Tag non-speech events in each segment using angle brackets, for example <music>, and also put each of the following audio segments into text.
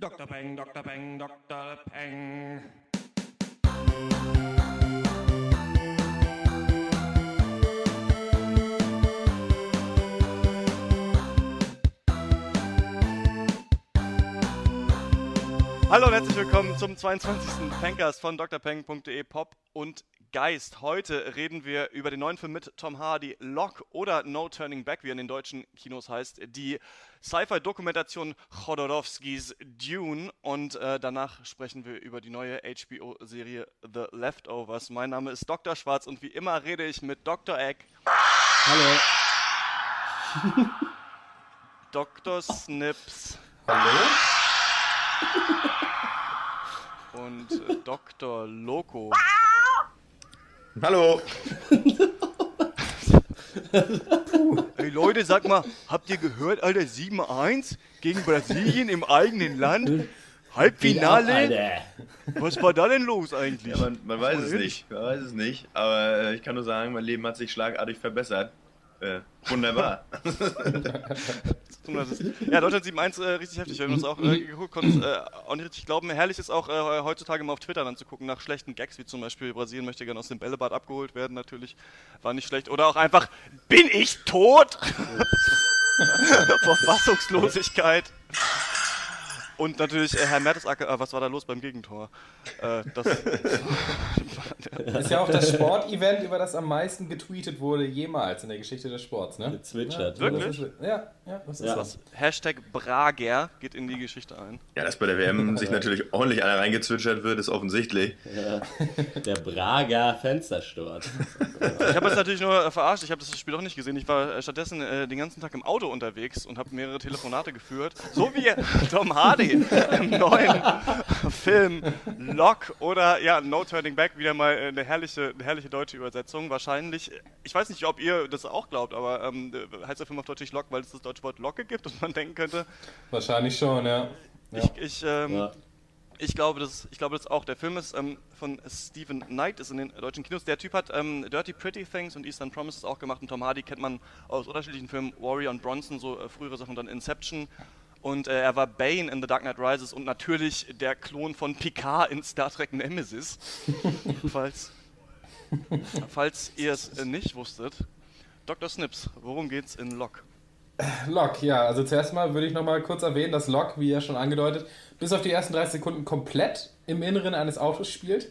Dr. Peng, Dr. Peng, Dr. Peng. Hallo und herzlich willkommen zum 22. Pencast von drpeng.de Pop und Geist. Heute reden wir über den neuen Film mit Tom Hardy, Lock oder No Turning Back, wie er in den deutschen Kinos heißt. Die Sci-Fi-Dokumentation Chodorowskis Dune und äh, danach sprechen wir über die neue HBO-Serie The Leftovers. Mein Name ist Dr. Schwarz und wie immer rede ich mit Dr. Egg, Hallo. <laughs> Dr. Snips Hallo? und äh, Dr. Loco. Hallo. Ey Leute, sag mal, habt ihr gehört, Alter, 7-1 gegen Brasilien im eigenen Land? Halbfinale? Was war da denn los eigentlich? Ja, man, man weiß es nicht. Man weiß es nicht. Aber äh, ich kann nur sagen, mein Leben hat sich schlagartig verbessert. Äh, wunderbar. <laughs> Ja, Deutschland 7-1 äh, richtig heftig. Wir haben uns auch äh, geguckt, konnten äh, auch nicht richtig glauben. Herrlich ist auch äh, heutzutage mal auf Twitter dann zu gucken nach schlechten Gags, wie zum Beispiel Brasilien möchte gerne aus dem Bällebad abgeholt werden, natürlich. War nicht schlecht. Oder auch einfach, bin ich tot? <laughs> Vor Fassungslosigkeit. Und natürlich äh, Herr Mertesacker, äh, was war da los beim Gegentor? Äh, das, Ist ja auch das Sportevent, über das am meisten getweetet wurde jemals in der Geschichte des Sports, ne? Gezwitschert. Ja, Wirklich? das ist- Ja, ja, das ist Ja. so. das Hashtag Brager geht in die Geschichte ein. Ja, dass bei der WM <laughs> sich natürlich ordentlich einer reingezwitschert wird, ist offensichtlich. Der Brager Fenstersturz. Ich habe es natürlich nur äh, verarscht, ich habe das Spiel auch nicht gesehen. Ich war äh, stattdessen äh, den ganzen Tag im Auto unterwegs und habe mehrere Telefonate geführt. So wie Tom Hardy im neuen Film Lock oder ja, No Turning Back, wieder mal äh, eine herrliche, eine herrliche deutsche Übersetzung. Wahrscheinlich, ich weiß nicht, ob ihr das auch glaubt, aber ähm, heißt der Film auf Deutsch nicht Lock, weil es das deutsche Wort Locke gibt und man denken könnte, Wahrscheinlich schon, ja. ja. ich, ich ähm, Ja. ich glaube, das, ich glaube das auch. Der Film ist ähm, von Stephen Knight, ist in den deutschen Kinos. Der Typ hat ähm, Dirty Pretty Things und Eastern Promises auch gemacht. Und Tom Hardy kennt man aus unterschiedlichen Filmen. Warrior und Bronson, so äh, frühere Sachen, dann Inception. Und äh, er war Bane in The Dark Knight Rises und natürlich der Klon von Picard in Star Trek Nemesis. <laughs> falls, falls ihr es äh, nicht wusstet. Dr. Snips, worum geht's in Lock? Lok, ja, also zuerst mal würde ich nochmal kurz erwähnen, dass Lok, wie ja schon angedeutet, bis auf die ersten 30 Sekunden komplett im Inneren eines Autos spielt.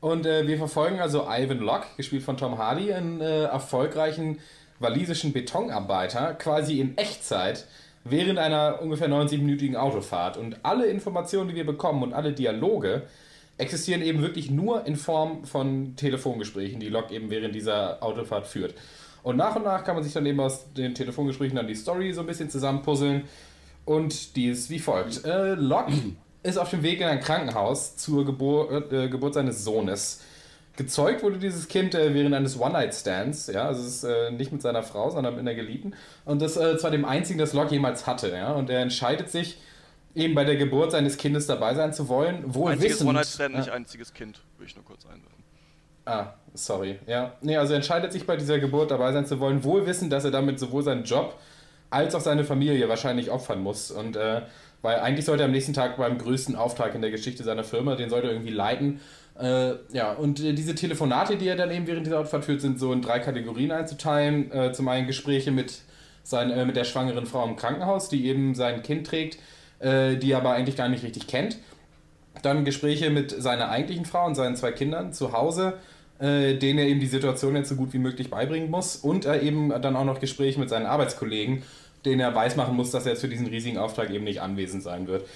Und äh, wir verfolgen also Ivan Locke, gespielt von Tom Hardy, einen äh, erfolgreichen walisischen Betonarbeiter, quasi in Echtzeit, während einer ungefähr 90-minütigen Autofahrt. Und alle Informationen, die wir bekommen und alle Dialoge existieren eben wirklich nur in Form von Telefongesprächen, die Locke eben während dieser Autofahrt führt. Und nach und nach kann man sich dann eben aus den Telefongesprächen dann die Story so ein bisschen zusammenpuzzeln. Und die ist wie folgt. Äh, Locke ist auf dem Weg in ein Krankenhaus zur Gebur äh, Geburt seines Sohnes. Gezeugt wurde dieses Kind äh, während eines One-Night-Stands, ja, also es ist äh, nicht mit seiner Frau, sondern mit einer Geliebten. Und das äh, zwar dem einzigen, das Locke jemals hatte, ja. Und er entscheidet sich, eben bei der Geburt seines Kindes dabei sein zu wollen, wohl Einziges wissend... One-Night-Stand, Ja. nicht einziges Kind, will ich nur kurz einwerfen. Ah, sorry. Ja. Nee, also er entscheidet sich bei dieser Geburt dabei sein zu wollen, wohl wissend, dass er damit sowohl seinen Job als auch seine Familie wahrscheinlich opfern muss. Und äh, weil eigentlich sollte er am nächsten Tag beim größten Auftrag in der Geschichte seiner Firma, den sollte er irgendwie leiten. Äh, ja, und äh, diese Telefonate, die er dann eben während dieser Autofahrt führt, sind so in drei Kategorien einzuteilen. Äh, zum einen Gespräche mit, sein, äh, mit der schwangeren Frau im Krankenhaus, die eben sein Kind trägt, äh, die er aber eigentlich gar nicht richtig kennt. Dann Gespräche mit seiner eigentlichen Frau und seinen zwei Kindern zu Hause, äh, denen er eben die Situation jetzt so gut wie möglich beibringen muss. Und äh, eben dann auch noch Gespräche mit seinen Arbeitskollegen, denen er weismachen muss, dass er jetzt für diesen riesigen Auftrag eben nicht anwesend sein wird.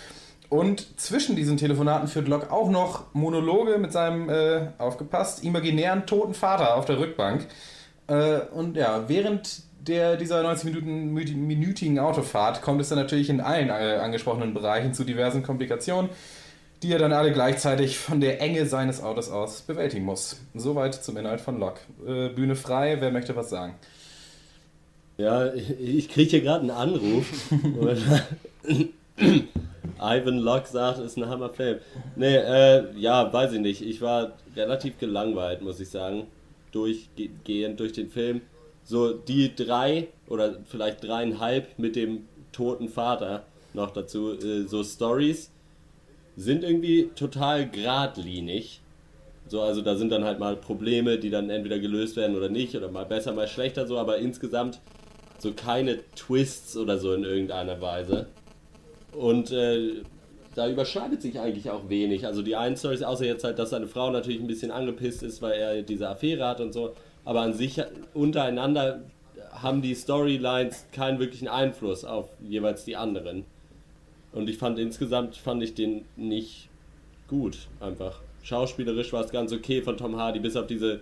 Und zwischen diesen Telefonaten führt Locke auch noch Monologe mit seinem, äh, aufgepasst, imaginären toten Vater auf der Rückbank. Äh, und ja, während der, dieser 90-minütigen Autofahrt kommt es dann natürlich in allen äh, angesprochenen Bereichen zu diversen Komplikationen, die er dann alle gleichzeitig von der Enge seines Autos aus bewältigen muss. Soweit zum Inhalt von Locke. Äh, Bühne frei, wer möchte was sagen? Ja, ich kriege hier gerade einen Anruf. <laughs> Ivan Locke sagt, ist ein Hammerfilm. Nee, äh, ja, weiß ich nicht. Ich war relativ gelangweilt, muss ich sagen. Durchgehend durch den Film. So die drei oder vielleicht dreieinhalb mit dem toten Vater noch dazu, äh, so Stories, sind irgendwie total geradlinig. So, also da sind dann halt mal Probleme, die dann entweder gelöst werden oder nicht, oder mal besser, mal schlechter so, aber insgesamt so keine Twists oder so in irgendeiner Weise. Und äh, da überschneidet sich eigentlich auch wenig. Also die einen Storys, außer jetzt halt, dass seine Frau natürlich ein bisschen angepisst ist, weil er diese Affäre hat und so. Aber an sich untereinander haben die Storylines keinen wirklichen Einfluss auf jeweils die anderen. Und ich fand insgesamt fand ich den nicht gut, einfach. Schauspielerisch war es ganz okay von Tom Hardy, bis auf diese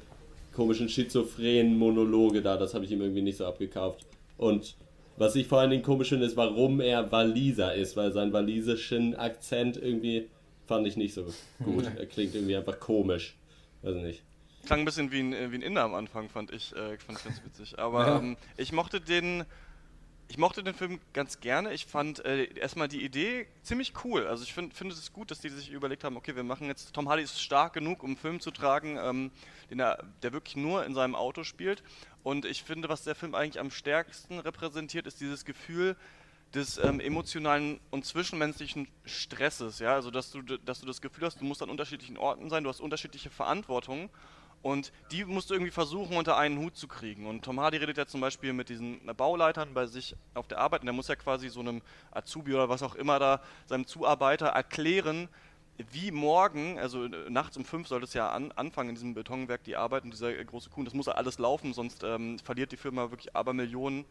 komischen schizophrenen Monologe da, das habe ich ihm irgendwie nicht so abgekauft. Und was ich vor allen Dingen komisch finde, ist, warum er Waliser ist, weil sein walisischen Akzent irgendwie fand ich nicht so gut. <laughs> er klingt irgendwie einfach komisch. Weiß nicht. Klang ein bisschen wie ein, äh, wie ein Inder am Anfang, fand ich, äh, fand ich ganz witzig. Aber ja. ähm, ich mochte den. Ich mochte den Film ganz gerne. Ich fand äh, erstmal die Idee ziemlich cool. Also ich finde find es gut, dass die sich überlegt haben, okay, wir machen jetzt, Tom Hardy ist stark genug, um einen Film zu tragen, ähm, den er, der wirklich nur in seinem Auto spielt. Und ich finde, was der Film eigentlich am stärksten repräsentiert, ist dieses Gefühl des ähm, emotionalen und zwischenmenschlichen Stresses. Ja? Also, dass du, dass du das Gefühl hast, du musst an unterschiedlichen Orten sein, du hast unterschiedliche Verantwortungen und die musst du irgendwie versuchen, unter einen Hut zu kriegen. Und Tom Hardy redet ja zum Beispiel mit diesen Bauleitern bei sich auf der Arbeit und der muss ja quasi so einem Azubi oder was auch immer da, seinem Zuarbeiter erklären, wie morgen, also äh, nachts um fünf soll es ja an, anfangen in diesem Betonwerk die Arbeit und dieser äh, große Kuhn, das muss ja alles laufen, sonst ähm, verliert die Firma wirklich Abermillionen.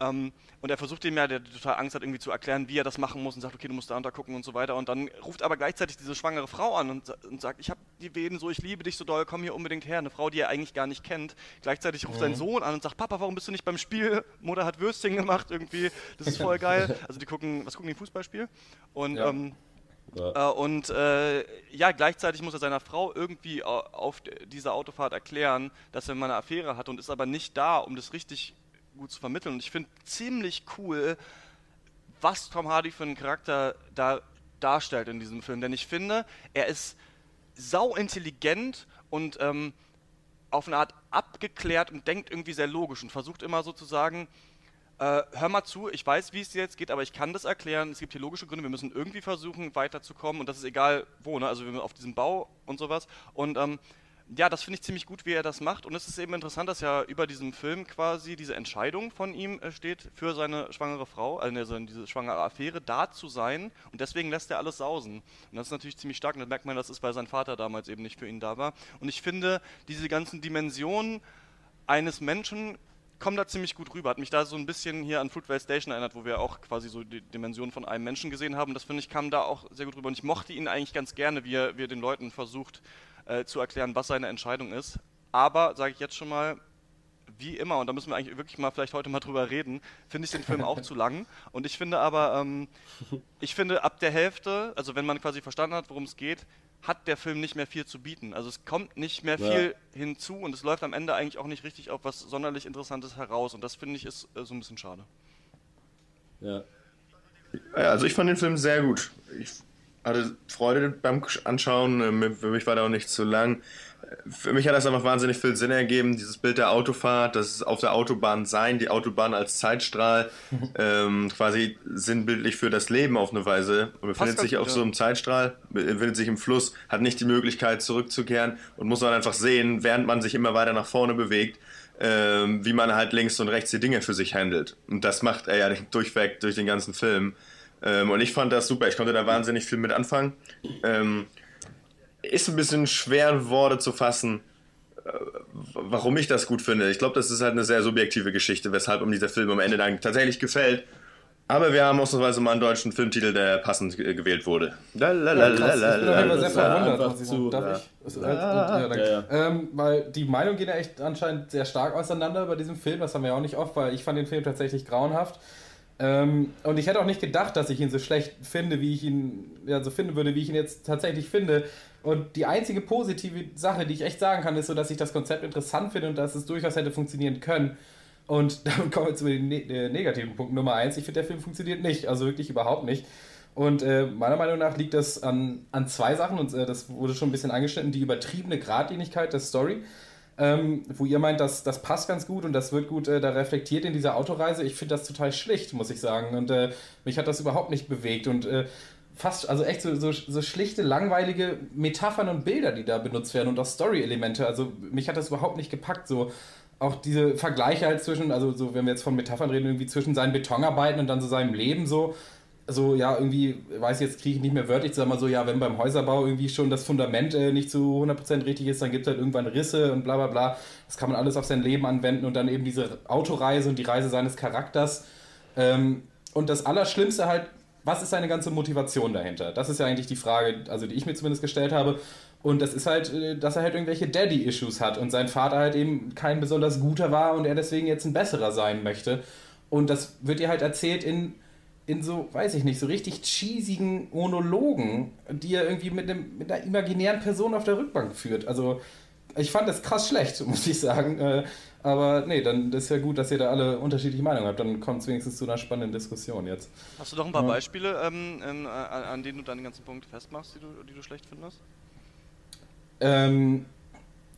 Ähm, und er versucht ihm ja, der total Angst hat, irgendwie zu erklären, wie er das machen muss und sagt, okay, du musst da untergucken und so weiter. Und dann ruft aber gleichzeitig diese schwangere Frau an und, und sagt, ich habe die Wehen so, ich liebe dich so doll, komm hier unbedingt her. Eine Frau, die er eigentlich gar nicht kennt. Gleichzeitig ruft mhm. sein Sohn an und sagt, Papa, warum bist du nicht beim Spiel? <laughs> Mutter hat Würstchen gemacht irgendwie, das ist voll geil. <laughs> Also die gucken, was gucken die, Fußballspiel? Und ja. ähm, ja. Äh, und äh, ja, gleichzeitig muss er seiner Frau irgendwie auf dieser Autofahrt erklären, dass er mal eine Affäre hat und ist aber nicht da, um das richtig gut zu vermitteln. Und ich finde ziemlich cool, was Tom Hardy für einen Charakter da darstellt in diesem Film. Denn ich finde, er ist sau intelligent und ähm, auf eine Art abgeklärt und denkt irgendwie sehr logisch und versucht immer sozusagen, äh, hör mal zu, ich weiß, wie es jetzt geht, aber ich kann das erklären. Es gibt hier logische Gründe, wir müssen irgendwie versuchen, weiterzukommen und das ist egal wo, ne? also auf diesem Bau und sowas. Und ähm, ja, das finde ich ziemlich gut, wie er das macht. Und es ist eben interessant, dass ja über diesem Film quasi diese Entscheidung von ihm äh, steht, für seine schwangere Frau, also diese schwangere Affäre, da zu sein. Und deswegen lässt er alles sausen. Und das ist natürlich ziemlich stark. Und da merkt man, dass es, weil sein Vater damals eben nicht für ihn da war. Und ich finde, diese ganzen Dimensionen eines Menschen kommen da ziemlich gut rüber. Hat mich da so ein bisschen hier an Fruitvale Station erinnert, wo wir auch quasi so die Dimension von einem Menschen gesehen haben. Das finde ich kam da auch sehr gut rüber. Und ich mochte ihn eigentlich ganz gerne, wie er, wie er den Leuten versucht äh, zu erklären, was seine Entscheidung ist. Aber, sage ich jetzt schon mal, wie immer, und da müssen wir eigentlich wirklich mal vielleicht heute mal drüber reden, finde ich den Film auch zu lang. Und ich finde aber, ähm, ich finde ab der Hälfte, also wenn man quasi verstanden hat, worum es geht, hat der Film nicht mehr viel zu bieten. Also es kommt nicht mehr viel ja. hinzu und es läuft am Ende eigentlich auch nicht richtig auf was sonderlich Interessantes heraus. Und das finde ich ist äh, so ein bisschen schade. Ja. Also ich fand den Film sehr gut. Ich hatte Freude beim Anschauen. Ähm, für mich war der auch nicht zu lang für mich hat das einfach wahnsinnig viel Sinn ergeben, dieses Bild der Autofahrt, das auf der Autobahn sein, die Autobahn als Zeitstrahl, <laughs> ähm, quasi sinnbildlich für das Leben auf eine Weise. Und befindet sich auf so einem Zeitstrahl, befindet sich im Fluss, hat nicht die Möglichkeit zurückzukehren und muss dann einfach sehen, während man sich immer weiter nach vorne bewegt, ähm, wie man halt links und rechts die Dinge für sich handelt. Und das macht er ja durchweg durch den ganzen Film. Ähm, und ich fand das super, ich konnte da wahnsinnig viel mit anfangen. Ähm, ist ein bisschen schwer in Worte zu fassen, äh, warum ich das gut finde. Ich glaube, das ist halt eine sehr subjektive Geschichte, weshalb um dieser Film am Ende dann tatsächlich gefällt. Aber wir haben ausnahmsweise mal einen deutschen Filmtitel, der passend gewählt wurde. Lalalala. Ich bin sehr verwundert, zu. Darf ich? Ja, danke. Ähm, weil die Meinungen gehen ja echt anscheinend sehr stark auseinander bei diesem Film. Das haben wir ja auch nicht oft, weil ich fand den Film tatsächlich grauenhaft. Ähm, und ich hätte auch nicht gedacht, dass ich ihn so schlecht finde, wie ich ihn ja, so finden würde, wie ich ihn jetzt tatsächlich finde. Und die einzige positive Sache, die ich echt sagen kann, ist so, dass ich das Konzept interessant finde und dass es durchaus hätte funktionieren können. Und <laughs> damit kommen wir zu dem ne äh, negativen Punkt Nummer eins. Ich finde, der Film funktioniert nicht, also wirklich überhaupt nicht. Und äh, meiner Meinung nach liegt das an, an zwei Sachen, und äh, das wurde schon ein bisschen angeschnitten, die übertriebene Gradlinigkeit der Story ähm, wo ihr meint, dass das passt ganz gut und das wird gut äh, da reflektiert in dieser Autoreise. Ich finde das total schlicht, muss ich sagen. Und äh, mich hat das überhaupt nicht bewegt. Und äh, fast, also echt so, so, so schlichte, langweilige Metaphern und Bilder, die da benutzt werden und auch Story-Elemente. Also mich hat das überhaupt nicht gepackt. So auch diese Vergleiche halt zwischen, also so, wenn wir jetzt von Metaphern reden, irgendwie zwischen seinen Betonarbeiten und dann so seinem Leben so. So, ja, irgendwie, weiß jetzt, kriege ich nicht mehr wörtlich, sag mal so, ja, wenn beim Häuserbau irgendwie schon das Fundament äh, nicht zu 100% richtig ist, dann gibt es halt irgendwann Risse und bla bla bla. Das kann man alles auf sein Leben anwenden und dann eben diese Autoreise und die Reise seines Charakters. Ähm, und das Allerschlimmste halt, was ist seine ganze Motivation dahinter? Das ist ja eigentlich die Frage, also die ich mir zumindest gestellt habe. Und das ist halt, äh, dass er halt irgendwelche Daddy-Issues hat und sein Vater halt eben kein besonders guter war und er deswegen jetzt ein besserer sein möchte. Und das wird dir halt erzählt in, in so, weiß ich nicht, so richtig cheesigen Monologen, die er irgendwie mit, einem, mit einer imaginären Person auf der Rückbank führt. Also ich fand das krass schlecht, <laughs> muss ich sagen. Äh, aber nee, dann ist ja gut, dass ihr da alle unterschiedliche Meinungen habt. Dann kommt es wenigstens zu einer spannenden Diskussion jetzt. Hast du doch ein paar ja. Beispiele, ähm, ähm, an, an, denen du deinen ganzen Punkt festmachst, die du, die du schlecht findest? Ähm,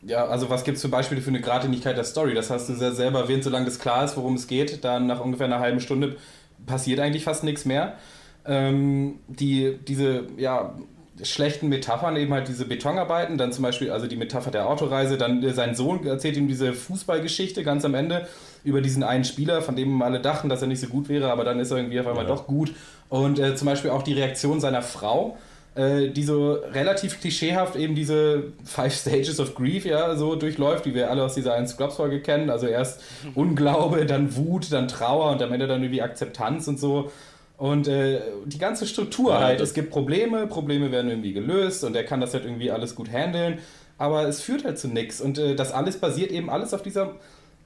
ja, also was gibt es für Beispiele für eine Gratinigkeit der Story? Das hast du sehr selber erwähnt, solange das klar ist, worum es geht. Dann nach ungefähr einer halben Stunde passiert eigentlich fast nichts mehr. Ähm, die, diese, ja, schlechten Metaphern, eben halt diese Betonarbeiten, dann zum Beispiel, also die Metapher der Autoreise, dann äh, sein Sohn erzählt ihm diese Fußballgeschichte ganz am Ende über diesen einen Spieler, von dem alle dachten, dass er nicht so gut wäre, aber dann ist er irgendwie auf einmal ja. doch gut. Und äh, zum Beispiel auch die Reaktion seiner Frau, äh, die so relativ klischeehaft eben diese Five Stages of Grief ja so durchläuft, die wir alle aus dieser einen Scrubs-Folge kennen. Also erst Unglaube, dann Wut, dann Trauer und am Ende dann irgendwie Akzeptanz und so. Und äh, die ganze Struktur ja, halt, es gibt Probleme, Probleme werden irgendwie gelöst und er kann das halt irgendwie alles gut handeln, aber es führt halt zu nichts. Und äh, das alles basiert eben alles auf dieser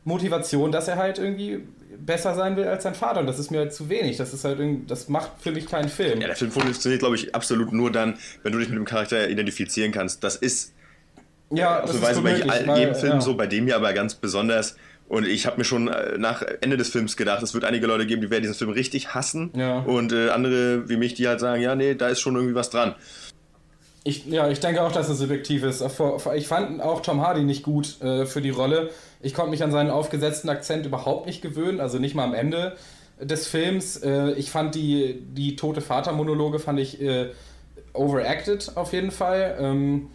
Motivation, dass er halt irgendwie besser sein will als sein Vater. Und das ist mir halt zu wenig. Das ist halt das macht für mich keinen Film. Ja, der Film funktioniert, glaube ich, absolut nur dann, wenn du dich mit dem Charakter identifizieren kannst. Das ist ja, das so ist bei jedem Film ja. so, bei dem hier aber ganz besonders. Und ich habe mir schon äh, nach Ende des Films gedacht, es wird einige Leute geben, die werden diesen Film richtig hassen. Ja. Und äh, andere wie mich, die halt sagen, ja, nee, da ist schon irgendwie was dran. Ich, ja, ich denke auch, dass es subjektiv ist. Ich fand auch Tom Hardy nicht gut äh, für die Rolle. Ich konnte mich an seinen aufgesetzten Akzent überhaupt nicht gewöhnen, also nicht mal am Ende des Films. Äh, ich fand die, die tote Vater-Monologe fand ich äh, overacted auf jeden Fall. Ähm,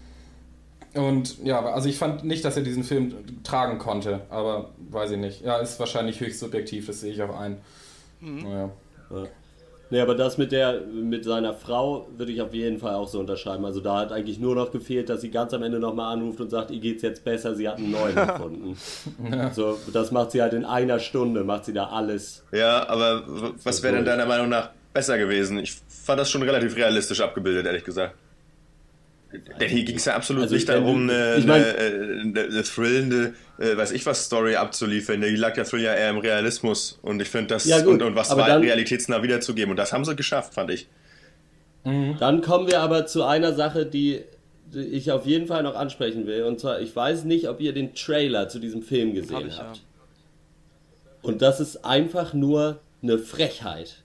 und ja, also ich fand nicht, dass er diesen Film tragen konnte, aber weiß ich nicht. Ja, ist wahrscheinlich höchst subjektiv, das sehe ich auch ein. Mhm. Naja. Ja. Nee, aber das mit der mit seiner Frau würde ich auf jeden Fall auch so unterschreiben. Also da hat eigentlich nur noch gefehlt, dass sie ganz am Ende nochmal anruft und sagt, ihr geht's jetzt besser, sie hat einen neuen <laughs> gefunden. ja. So, das macht sie halt in einer Stunde, macht sie da alles. Ja, aber was wäre denn deiner Meinung nach besser gewesen? Ich fand das schon relativ realistisch abgebildet, ehrlich gesagt. Denn hier ging es ja absolut also nicht darum, eine, ich mein, eine, eine, thrillende, äh, weiß ich was, Story abzuliefern. Die lag der Thrill ja eher im Realismus. Und ich finde das, ja gut, und, und, was war dann, realitätsnah wiederzugeben. Und das haben sie geschafft, fand ich. Mhm. Dann kommen wir aber zu einer Sache, die ich auf jeden Fall noch ansprechen will. Und zwar, ich weiß nicht, ob ihr den Trailer zu diesem Film gesehen habt. Ja. Und das ist einfach nur eine Frechheit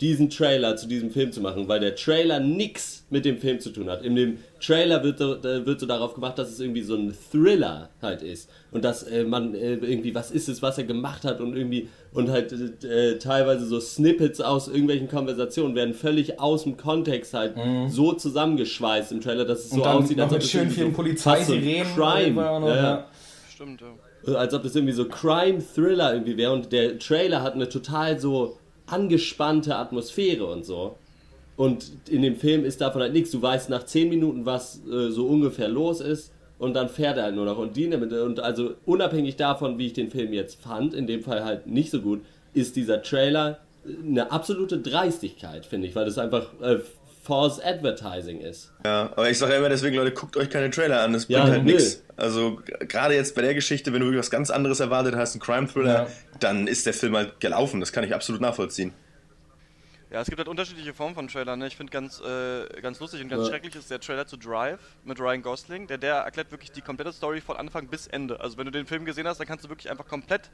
diesen Trailer zu diesem Film zu machen, weil der Trailer nichts mit dem Film zu tun hat. In dem Trailer wird, wird so darauf gemacht, dass es irgendwie so ein Thriller halt ist und dass äh, man äh, irgendwie, was ist es, was er gemacht hat und irgendwie und halt äh, teilweise so Snippets aus irgendwelchen Konversationen werden völlig aus dem Kontext halt mhm. so zusammengeschweißt im Trailer, dass es so aussieht, als ob es schön vielen so Polizeisirenen Crime, ja, ja. Stimmt, ja. Als ob das irgendwie so Crime-Thriller irgendwie wäre und der Trailer hat eine total so angespannte Atmosphäre und so. Und in dem Film ist davon halt nichts. Du weißt nach 10 Minuten, was äh, so ungefähr los ist und dann fährt er halt nur noch. Und, die, und also unabhängig davon, wie ich den Film jetzt fand, in dem Fall halt nicht so gut, ist dieser Trailer eine absolute Dreistigkeit, finde ich, weil das einfach äh, False Advertising ist. Ja, aber ich sage immer deswegen, Leute, guckt euch keine Trailer an, das bringt ja, halt nichts. Also gerade jetzt bei der Geschichte, wenn du was ganz anderes erwartet hast, ein Crime-Thriller, ja. dann ist der Film halt gelaufen, das kann ich absolut nachvollziehen. Ja, es gibt halt unterschiedliche Formen von Trailern. Ne? Ich finde ganz, äh, ganz lustig und ganz ja. schrecklich ist der Trailer zu Drive mit Ryan Gosling. Der, der erklärt wirklich die komplette Story von Anfang bis Ende. Also wenn du den Film gesehen hast, dann kannst du wirklich einfach komplett,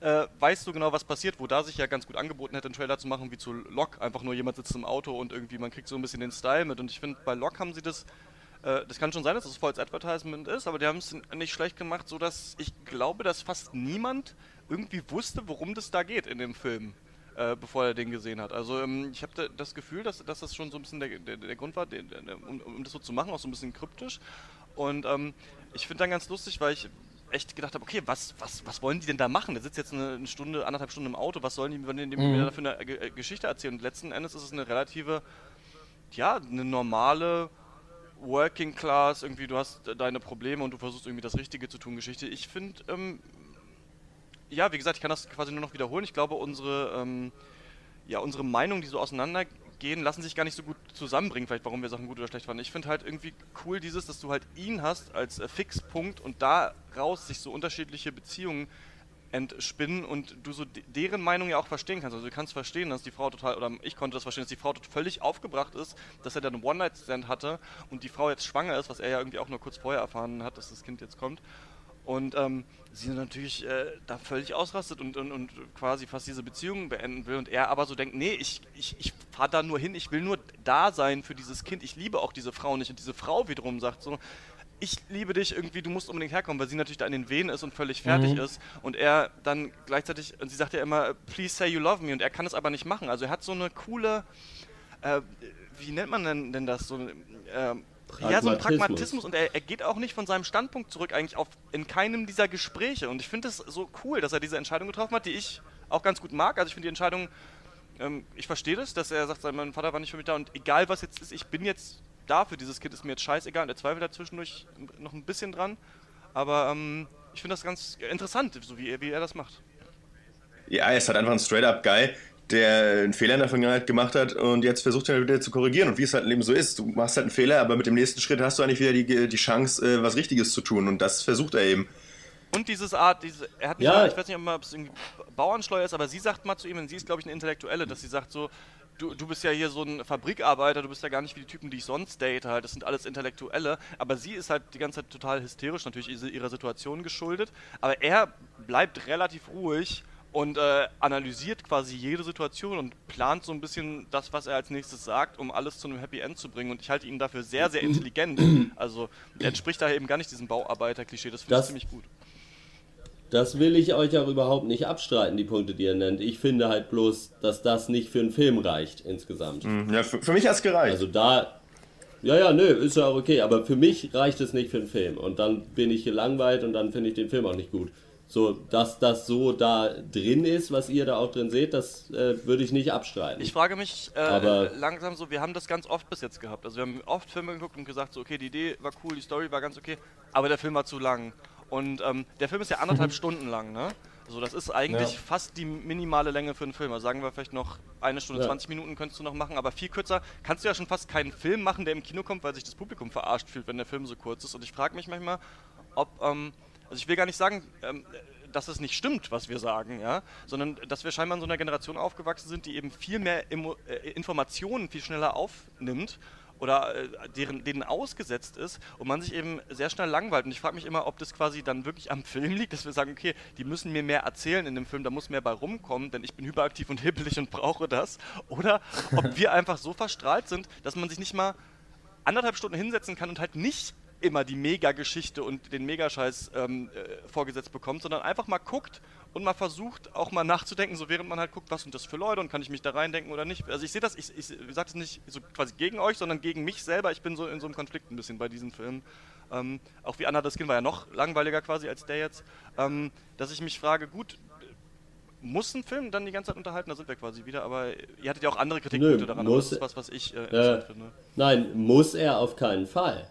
äh, weißt du genau, was passiert, wo da sich ja ganz gut angeboten hätte, einen Trailer zu machen wie zu Lock. Einfach nur jemand sitzt im Auto und irgendwie man kriegt so ein bisschen den Style mit. Und ich finde, bei Lock haben sie das äh, das kann schon sein, dass es voll als Advertisement ist, aber die haben es nicht schlecht gemacht, sodass ich glaube, dass fast niemand irgendwie wusste, worum das da geht in dem Film. Äh, bevor er den gesehen hat. Also ähm, ich habe da das Gefühl, dass, dass das schon so ein bisschen der, der, der Grund war, der, um, um, das so zu machen, auch so ein bisschen kryptisch. Und ähm, ich finde dann ganz lustig, weil ich echt gedacht habe, okay, was, was, was wollen die denn da machen? Der sitzt jetzt eine, eine Stunde, anderthalb Stunden im Auto, was sollen die wollen die mhm. dafür eine G Geschichte erzählen? Und letzten Endes ist es eine relative, ja, eine normale Working Class, irgendwie du hast deine Probleme und du versuchst irgendwie das Richtige zu tun, Geschichte. Ich finde, ähm, ja, wie gesagt, ich kann das quasi nur noch wiederholen. Ich glaube, unsere, ähm, ja, unsere Meinungen, die so auseinandergehen, lassen sich gar nicht so gut zusammenbringen, vielleicht warum wir Sachen gut oder schlecht fanden. Ich finde halt irgendwie cool dieses, dass du halt ihn hast als äh, Fixpunkt und daraus sich so unterschiedliche Beziehungen entspinnen und du so deren Meinung ja auch verstehen kannst. Also du kannst verstehen, dass die Frau total, oder ich konnte das verstehen, dass die Frau völlig aufgebracht ist, dass er dann einen One-Night-Stand hatte und die Frau jetzt schwanger ist, was er ja irgendwie auch nur kurz vorher erfahren hat, dass das Kind jetzt kommt. Und ähm, sie natürlich äh, da völlig ausrastet und, und, und quasi fast diese Beziehung beenden will und er aber so denkt, nee, ich, ich, ich fahre da nur hin, ich will nur da sein für dieses Kind, ich liebe auch diese Frau nicht. Und diese Frau wiederum sagt so, ich liebe dich irgendwie, du musst unbedingt herkommen, weil sie natürlich da in den Wehen ist und völlig fertig mhm. ist. Und er dann gleichzeitig, und sie sagt ja immer, please say you love me, und er kann es aber nicht machen. Also er hat so eine coole, äh, wie nennt man denn, denn das, so äh, ja, so ein Pragmatismus und er, er, geht auch nicht von seinem Standpunkt zurück, eigentlich auf, in keinem dieser Gespräche. Und ich finde es so cool, dass er diese Entscheidung getroffen hat, die ich auch ganz gut mag. Also ich finde die Entscheidung, ähm, ich verstehe das, dass er sagt, mein Vater war nicht für mich da und egal was jetzt ist, ich bin jetzt da für dieses Kind, ist mir jetzt scheißegal. Und er zweifelt da zwischendurch noch ein bisschen dran. Aber ähm, ich finde das ganz interessant, so wie, wie er das macht. Ja, er ist halt einfach ein straight-up Guy, der einen Fehler in der Vergangenheit gemacht hat und jetzt versucht er wieder zu korrigieren. Und wie es halt im Leben so ist, du machst halt einen Fehler, aber mit dem nächsten Schritt hast du eigentlich wieder die, die Chance, äh, was Richtiges zu tun. Und das versucht er eben. Und dieses Art, diese, er hat nicht ja. mal, ich weiß nicht, ob es irgendwie Bauernschleuer ist, aber sie sagt mal zu ihm, und sie ist, glaube ich, eine Intellektuelle, dass sie sagt so, du, du bist ja hier so ein Fabrikarbeiter, du bist ja gar nicht wie die Typen, die ich sonst date halt, das sind alles Intellektuelle, aber sie ist halt die ganze Zeit total hysterisch, natürlich ihrer Situation geschuldet, aber er bleibt relativ ruhig und äh, analysiert quasi jede Situation und plant so ein bisschen das, was er als nächstes sagt, um alles zu einem Happy End zu bringen. Und ich halte ihn dafür sehr, sehr intelligent. Also er entspricht da eben gar nicht diesem Bauarbeiter-Klischee. Das finde ich ziemlich gut. Das will ich euch auch überhaupt nicht abstreiten, die Punkte, die ihr nennt. Ich finde halt bloß, dass das nicht für einen Film reicht insgesamt. Mhm. Ja, für, für mich hat es gereicht. Also da. Ja, ja, nö, ist ja auch okay, aber für mich reicht es nicht für einen Film. Und dann bin ich gelangweilt und dann finde ich den Film auch nicht gut. So, dass das so da drin ist, was ihr da auch drin seht, das äh, würde ich nicht abstreiten. Ich frage mich äh, langsam so, wir haben das ganz oft bis jetzt gehabt. Also wir haben oft Filme geguckt und gesagt, so, okay, die Idee war cool, die Story war ganz okay, aber der Film war zu lang. Und ähm, der Film ist ja anderthalb <laughs> Stunden lang, ne? Also das ist eigentlich ja. fast die minimale Länge für einen Film. Also sagen wir vielleicht noch eine Stunde, ja. 20 Minuten könntest du noch machen, aber viel kürzer kannst du ja schon fast keinen Film machen, der im Kino kommt, weil sich das Publikum verarscht fühlt, wenn der Film so kurz ist. Und ich frage mich manchmal, ob... Ähm, also ich will gar nicht sagen, ähm, dass es nicht stimmt, was wir sagen, ja, sondern dass wir scheinbar in so einer Generation aufgewachsen sind, die eben viel mehr Imo äh, Informationen viel schneller aufnimmt oder äh, deren, denen ausgesetzt ist und man sich eben sehr schnell langweilt. Und ich frage mich immer, ob das quasi dann wirklich am Film liegt, dass wir sagen, okay, die müssen mir mehr erzählen in dem Film, da muss mehr bei rumkommen, denn ich bin hyperaktiv und hibbelig und brauche das. Oder ob wir einfach so verstrahlt sind, dass man sich nicht mal anderthalb Stunden hinsetzen kann und halt nicht immer die Mega-Geschichte und den Megascheiß ähm, äh, vorgesetzt bekommt, sondern einfach mal guckt und mal versucht, auch mal nachzudenken, so während man halt guckt, was sind das für Leute und kann ich mich da reindenken oder nicht. Also ich sehe das, ich, ich sage das nicht so quasi gegen euch, sondern gegen mich selber. Ich bin so in so einem Konflikt ein bisschen bei diesen Filmen. Ähm, auch wie Anna das Kind war ja noch langweiliger quasi als der jetzt, ähm, dass ich mich frage, gut, muss ein Film dann die ganze Zeit unterhalten, da sind wir quasi wieder, aber ihr hattet ja auch andere Kritikpunkte daran, muss, das ist was, was ich äh, interessant äh, finde. Nein, muss er auf keinen Fall.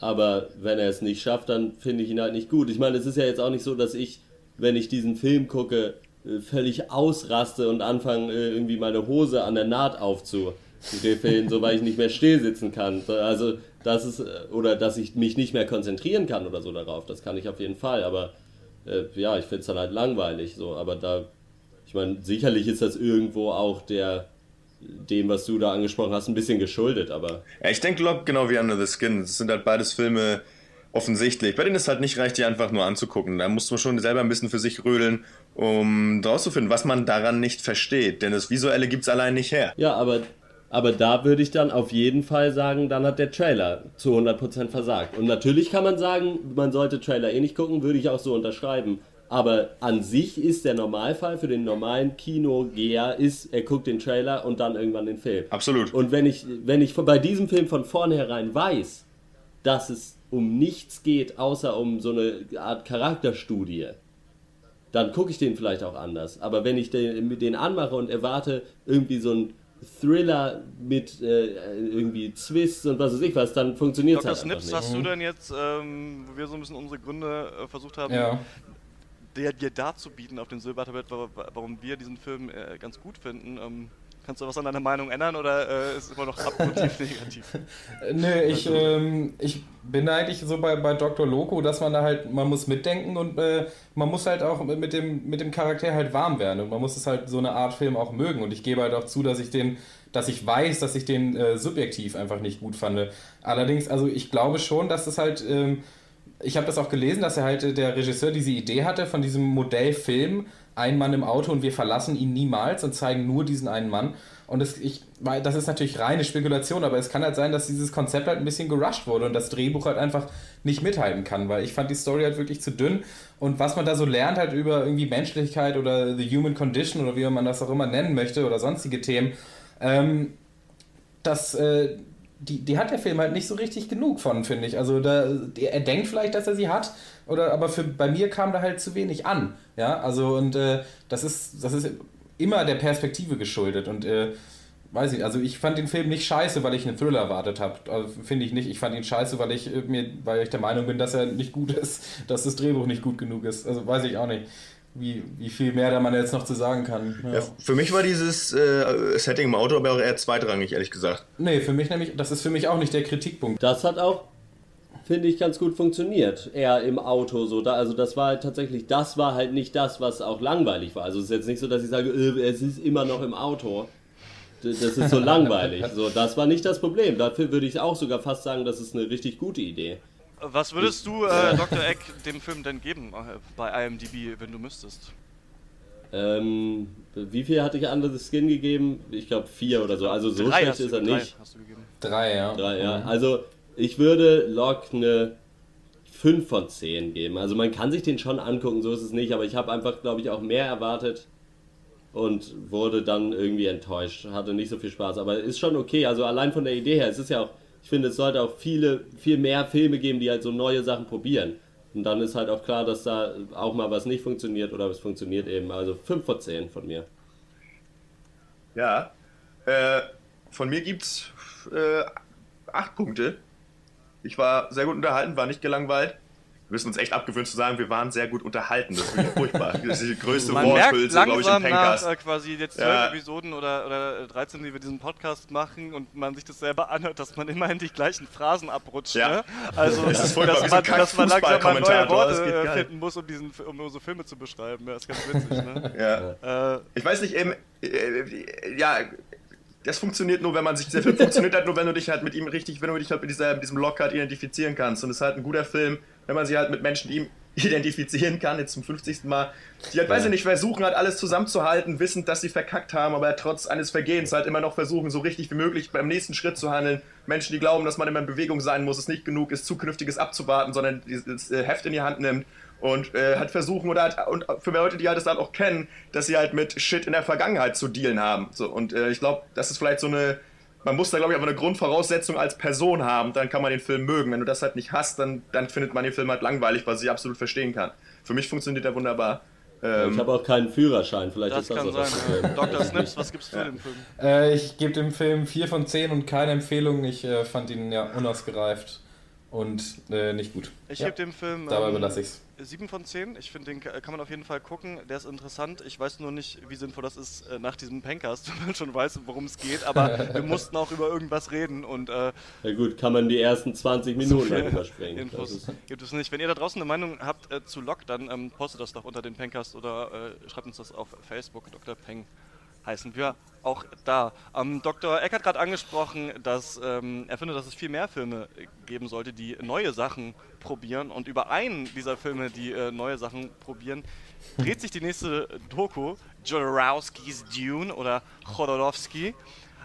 Aber wenn er es nicht schafft, dann finde ich ihn halt nicht gut. Ich meine, es ist ja jetzt auch nicht so, dass ich, wenn ich diesen Film gucke, äh, völlig ausraste und anfange, äh, irgendwie meine Hose an der Naht aufzuriffeln, so weil ich nicht mehr still sitzen kann. Also, das ist, äh, oder dass ich mich nicht mehr konzentrieren kann oder so darauf. Das kann ich auf jeden Fall. Aber äh, ja, ich finde es dann halt langweilig. So. Aber da, ich meine, sicherlich ist das irgendwo auch der dem, was du da angesprochen hast, ein bisschen geschuldet, aber. Ja, ich denke, genau wie Under the Skin. Das sind halt beides Filme offensichtlich, bei denen es halt nicht reicht, die einfach nur anzugucken. Da muss man schon selber ein bisschen für sich rödeln, um rauszufinden, was man daran nicht versteht. Denn das Visuelle gibt es allein nicht her. Ja, aber, aber da würde ich dann auf jeden Fall sagen, dann hat der Trailer zu 100% versagt. Und natürlich kann man sagen, man sollte Trailer eh nicht gucken, würde ich auch so unterschreiben. Aber an sich ist der Normalfall für den normalen Kinogeher ist, er guckt den Trailer und dann irgendwann den Film. Absolut. Und wenn ich, wenn ich bei diesem Film von vornherein weiß, dass es um nichts geht, außer um so eine Art Charakterstudie, dann gucke ich den vielleicht auch anders. Aber wenn ich den, den anmache und erwarte irgendwie so ein Thriller mit äh, irgendwie Twists und was weiß ich was, dann funktioniert es halt einfach Snips, nicht. hast du denn jetzt, ähm, wo wir so ein bisschen unsere Gründe äh, versucht haben, Ja. Dir, dir darzubieten auf dem Silbertablett, wa- wa- warum wir diesen Film äh, ganz gut finden? Ähm, kannst du was an deiner Meinung ändern oder äh, ist es immer noch abgrundtief <laughs> negativ? Äh, Nö, ich, ähm, ich bin eigentlich so bei, bei Dr. Loco, dass man da halt, man muss mitdenken und äh, man muss halt auch mit dem, mit dem Charakter halt warm werden und man muss es halt so eine Art Film auch mögen und ich gebe halt auch zu, dass ich den, dass ich weiß, dass ich den äh, subjektiv einfach nicht gut fand. Allerdings, also ich glaube schon, dass es halt, ähm, ich habe das auch gelesen, dass er halt äh, der Regisseur diese Idee hatte von diesem Modellfilm, ein Mann im Auto und wir verlassen ihn niemals und zeigen nur diesen einen Mann. Und das, ich, das ist natürlich reine Spekulation, aber es kann halt sein, dass dieses Konzept halt ein bisschen gerusht wurde und das Drehbuch halt einfach nicht mithalten kann, weil ich fand die Story halt wirklich zu dünn. Und was man da so lernt halt über irgendwie Menschlichkeit oder the human condition oder wie man das auch immer nennen möchte oder sonstige Themen, ähm, das, äh, die, die hat der Film halt nicht so richtig genug von, finde ich. Also da, er denkt vielleicht, dass er sie hat, oder, aber für, bei mir kam da halt zu wenig an. Ja, also und äh, das ist, das ist immer der Perspektive geschuldet und äh, weiß ich, also ich fand den Film nicht scheiße, weil ich einen Thriller erwartet habe. Also, finde ich nicht. Ich fand ihn scheiße, weil ich äh, mir, weil ich der Meinung bin, dass er nicht gut <laughs> ist, dass das Drehbuch nicht gut genug ist. Also weiß ich auch nicht, wie, wie viel mehr da man jetzt noch zu sagen kann. Ja. Ja, für mich war dieses äh, Setting im Auto aber auch eher zweitrangig, ehrlich gesagt. Nee, für mich nämlich, das ist für mich auch nicht der Kritikpunkt. Das hat auch, finde ich, ganz gut funktioniert. Eher im Auto so. Da, also das war halt tatsächlich, das war halt nicht das, was auch langweilig war. Also es ist jetzt nicht so, dass ich sage, äh, es ist immer noch im Auto. Das ist so <laughs> langweilig. So, das war nicht das Problem. Dafür würde ich auch sogar fast sagen, das ist eine richtig gute Idee. Was würdest du, äh, Dr. Eck, dem Film denn geben äh, bei IMDb, wenn du müsstest? Ähm, wie viel hatte ich Under the Skin gegeben? Ich glaube vier oder so. Also so Drei schlecht ist er drei nicht. Hast du gegeben. Drei, ja. Drei, ja. Also ich würde Locke eine 5 von 10 geben. Also man kann sich den schon angucken, so ist es nicht, aber ich habe einfach, glaube ich, auch mehr erwartet und wurde dann irgendwie enttäuscht. Hatte nicht so viel Spaß, aber ist schon okay. Also allein von der Idee her, es ist ja auch, ich finde, es sollte auch viele, viel mehr Filme geben, die halt so neue Sachen probieren. Und dann ist halt auch klar, dass da auch mal was nicht funktioniert oder es funktioniert eben. Also 5 von 10 von mir. Ja. Äh, von mir gibt's äh, acht Punkte. Ich war sehr gut unterhalten, war nicht gelangweilt. Wir müssen uns echt abgewöhnen zu sagen, wir waren sehr gut unterhalten. Das ist wirklich furchtbar. <laughs> Das ist die größte Worthülse, glaube ich, im langsam nach Pencast. äh, quasi jetzt zwölf Ja. Episoden oder, oder 13, die wir diesen Podcast machen und man sich das selber anhört, dass man immer in die gleichen Phrasen abrutscht. Ja. Ne? Also, Das ist furchtbar, dass, man, dass man langsam mal neue Worte geil. finden muss, um, diesen, um unsere Filme zu beschreiben. Ja, das ist ganz witzig. Ne? Ja. äh, Ich weiß nicht, ähm, äh, ja, das funktioniert nur, wenn man sich, der Film funktioniert halt nur, wenn du dich halt mit ihm richtig, wenn du dich halt mit, dieser, mit diesem Lockhart identifizieren kannst. Und es ist halt ein guter Film, wenn man sich halt mit Menschen, die ihm <laughs> identifizieren kann, jetzt zum 50. Mal, die halt, weiß ich nicht, versuchen halt alles zusammenzuhalten, wissend, dass sie verkackt haben, aber trotz eines Vergehens halt immer noch versuchen, so richtig wie möglich beim nächsten Schritt zu handeln. Menschen, die glauben, dass man immer in Bewegung sein muss, es nicht genug ist, Zukünftiges abzuwarten, sondern das äh, Heft in die Hand nimmt und äh, halt versuchen oder halt, und für Leute, die halt das dann auch kennen, dass sie halt mit Shit in der Vergangenheit zu dealen haben. So, und äh, ich glaube, das ist vielleicht so eine, man muss da glaube ich aber eine Grundvoraussetzung als Person haben, dann kann man den Film mögen. Wenn du das halt nicht hast, dann, dann findet man den Film halt langweilig, was ich absolut verstehen kann. Für mich funktioniert er wunderbar. Ähm, Ich habe auch keinen Führerschein, vielleicht das ist das kann auch sein. Ja. Dr. Snips, was gibst du dem Film? Äh, ich gebe dem Film 4 von 10 und keine Empfehlung. Ich äh, fand ihn ja unausgereift und äh, nicht gut. Ich Ja, gebe dem Film Dabei ähm, belasse ich's. 7 von 10. Ich finde, den ka- kann man auf jeden Fall gucken. Der ist interessant. Ich weiß nur nicht, wie sinnvoll das ist äh, nach diesem Pencast, <laughs> wenn man schon weiß, worum es geht. Aber wir <laughs> mussten auch über irgendwas reden und äh, Ja gut, kann man die ersten 20 Minuten lang überspringen. Infos gibt es nicht. Wenn ihr da draußen eine Meinung habt äh, zu Lok, dann ähm, postet das doch unter den Pencast oder äh, schreibt uns das auf Facebook. Dr. Peng heißen wir auch da. Ähm, Dr. Eck hat gerade angesprochen, dass ähm, er findet, dass es viel mehr Filme geben sollte, die neue Sachen probieren. Und über einen dieser Filme, die äh, neue Sachen probieren, dreht sich die nächste Doku, Jodorowskis Dune oder Chodorowski.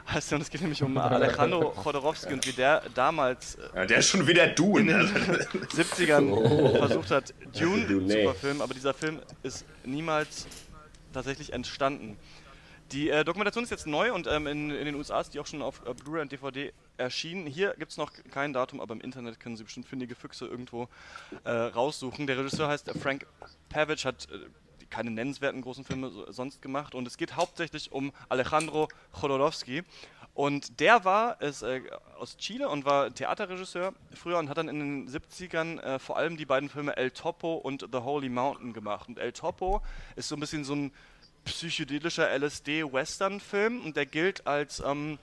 Also, es geht nämlich um <laughs> Alejandro Chodorowski und wie der damals äh, Ja, der ist schon wieder du. in den <laughs> Ne? 70ern Oh. versucht hat, Dune Dune. zu verfilmen, aber dieser Film ist niemals tatsächlich entstanden. Die äh, Dokumentation ist jetzt neu und ähm, in, in den USA ist die auch schon auf äh, Blu-ray und DVD erschienen. Hier gibt es noch kein Datum, aber im Internet können Sie bestimmt findige Füchse irgendwo äh, raussuchen. Der Regisseur heißt Frank Pavich, hat äh, keine nennenswerten großen Filme so, sonst gemacht und es geht hauptsächlich um Alejandro Jodorowsky. Und der war ist, äh, aus Chile und war Theaterregisseur früher und hat dann in den 70ern äh, vor allem die beiden Filme El Topo und The Holy Mountain gemacht. Und El Topo ist so ein bisschen so ein psychedelischer LSD-Western-Film und der gilt als ähm,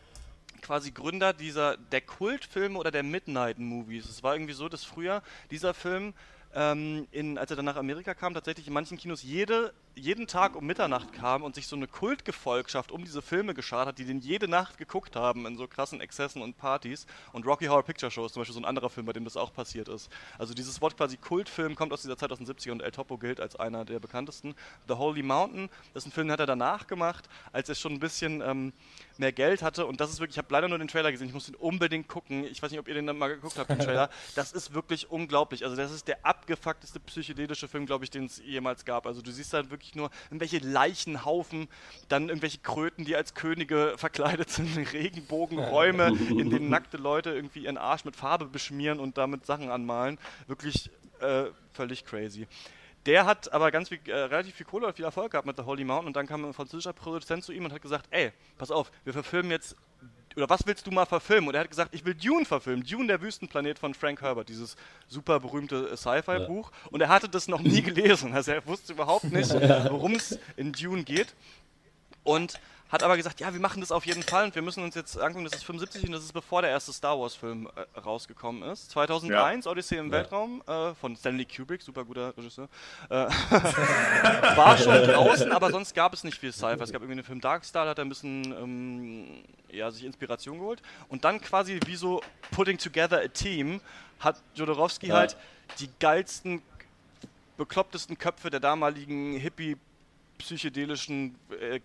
quasi Gründer dieser der Kultfilme oder der Midnight-Movies. Es war irgendwie so, dass früher dieser Film ähm, in, als er dann nach Amerika kam, tatsächlich in manchen Kinos jede, jeden Tag um Mitternacht kam und sich so eine Kultgefolgschaft um diese Filme geschart hat, die den jede Nacht geguckt haben in so krassen Exzessen und Partys. Und Rocky Horror Picture Show ist zum Beispiel so ein anderer Film, bei dem das auch passiert ist. Also dieses Wort quasi Kultfilm kommt aus dieser Zeit aus den 70er und El Topo gilt als einer der bekanntesten. The Holy Mountain, das ist ein Film, den hat er danach gemacht, als er schon ein bisschen ähm, mehr Geld hatte. Und das ist wirklich, ich habe leider nur den Trailer gesehen, ich muss den unbedingt gucken. Ich weiß nicht, ob ihr den dann mal geguckt habt, den Trailer. <laughs> Das ist wirklich unglaublich. Also das ist der abgefuckteste psychedelische Film, glaube ich, den es jemals gab. Also du siehst da wirklich nur irgendwelche Leichenhaufen, dann irgendwelche Kröten, die als Könige <laughs> verkleidet sind, <laughs> Regenbogenräume, in denen nackte Leute irgendwie ihren Arsch mit Farbe beschmieren und damit Sachen anmalen. Wirklich äh, völlig crazy. Der hat aber ganz viel, äh, relativ viel Kohle und viel Erfolg gehabt mit The Holy Mountain und dann kam ein französischer Produzent zu ihm und hat gesagt, ey, pass auf, wir verfilmen jetzt, oder was willst du mal verfilmen? Und er hat gesagt, ich will Dune verfilmen, Dune, der Wüstenplanet von Frank Herbert, dieses super berühmte äh, Sci-Fi-Buch. Und er hatte das noch nie gelesen, also er wusste überhaupt nicht, <laughs> worum es in Dune geht. Und hat aber gesagt, ja, wir machen das auf jeden Fall und wir müssen uns jetzt angucken, das ist 75 und das ist bevor der erste Star Wars Film äh, rausgekommen ist. 2001, Odyssey im Weltraum äh, von Stanley Kubrick, super guter Regisseur. Äh, <laughs> war schon draußen, aber sonst gab es nicht viel Sci-Fi. Es gab irgendwie einen Film Darkstar, da hat er ein bisschen ähm, ja, sich Inspiration geholt. Und dann quasi wie so Putting Together a Team hat Jodorowsky Ja. halt die geilsten, beklopptesten Köpfe der damaligen Hippie- psychedelischen äh, äh,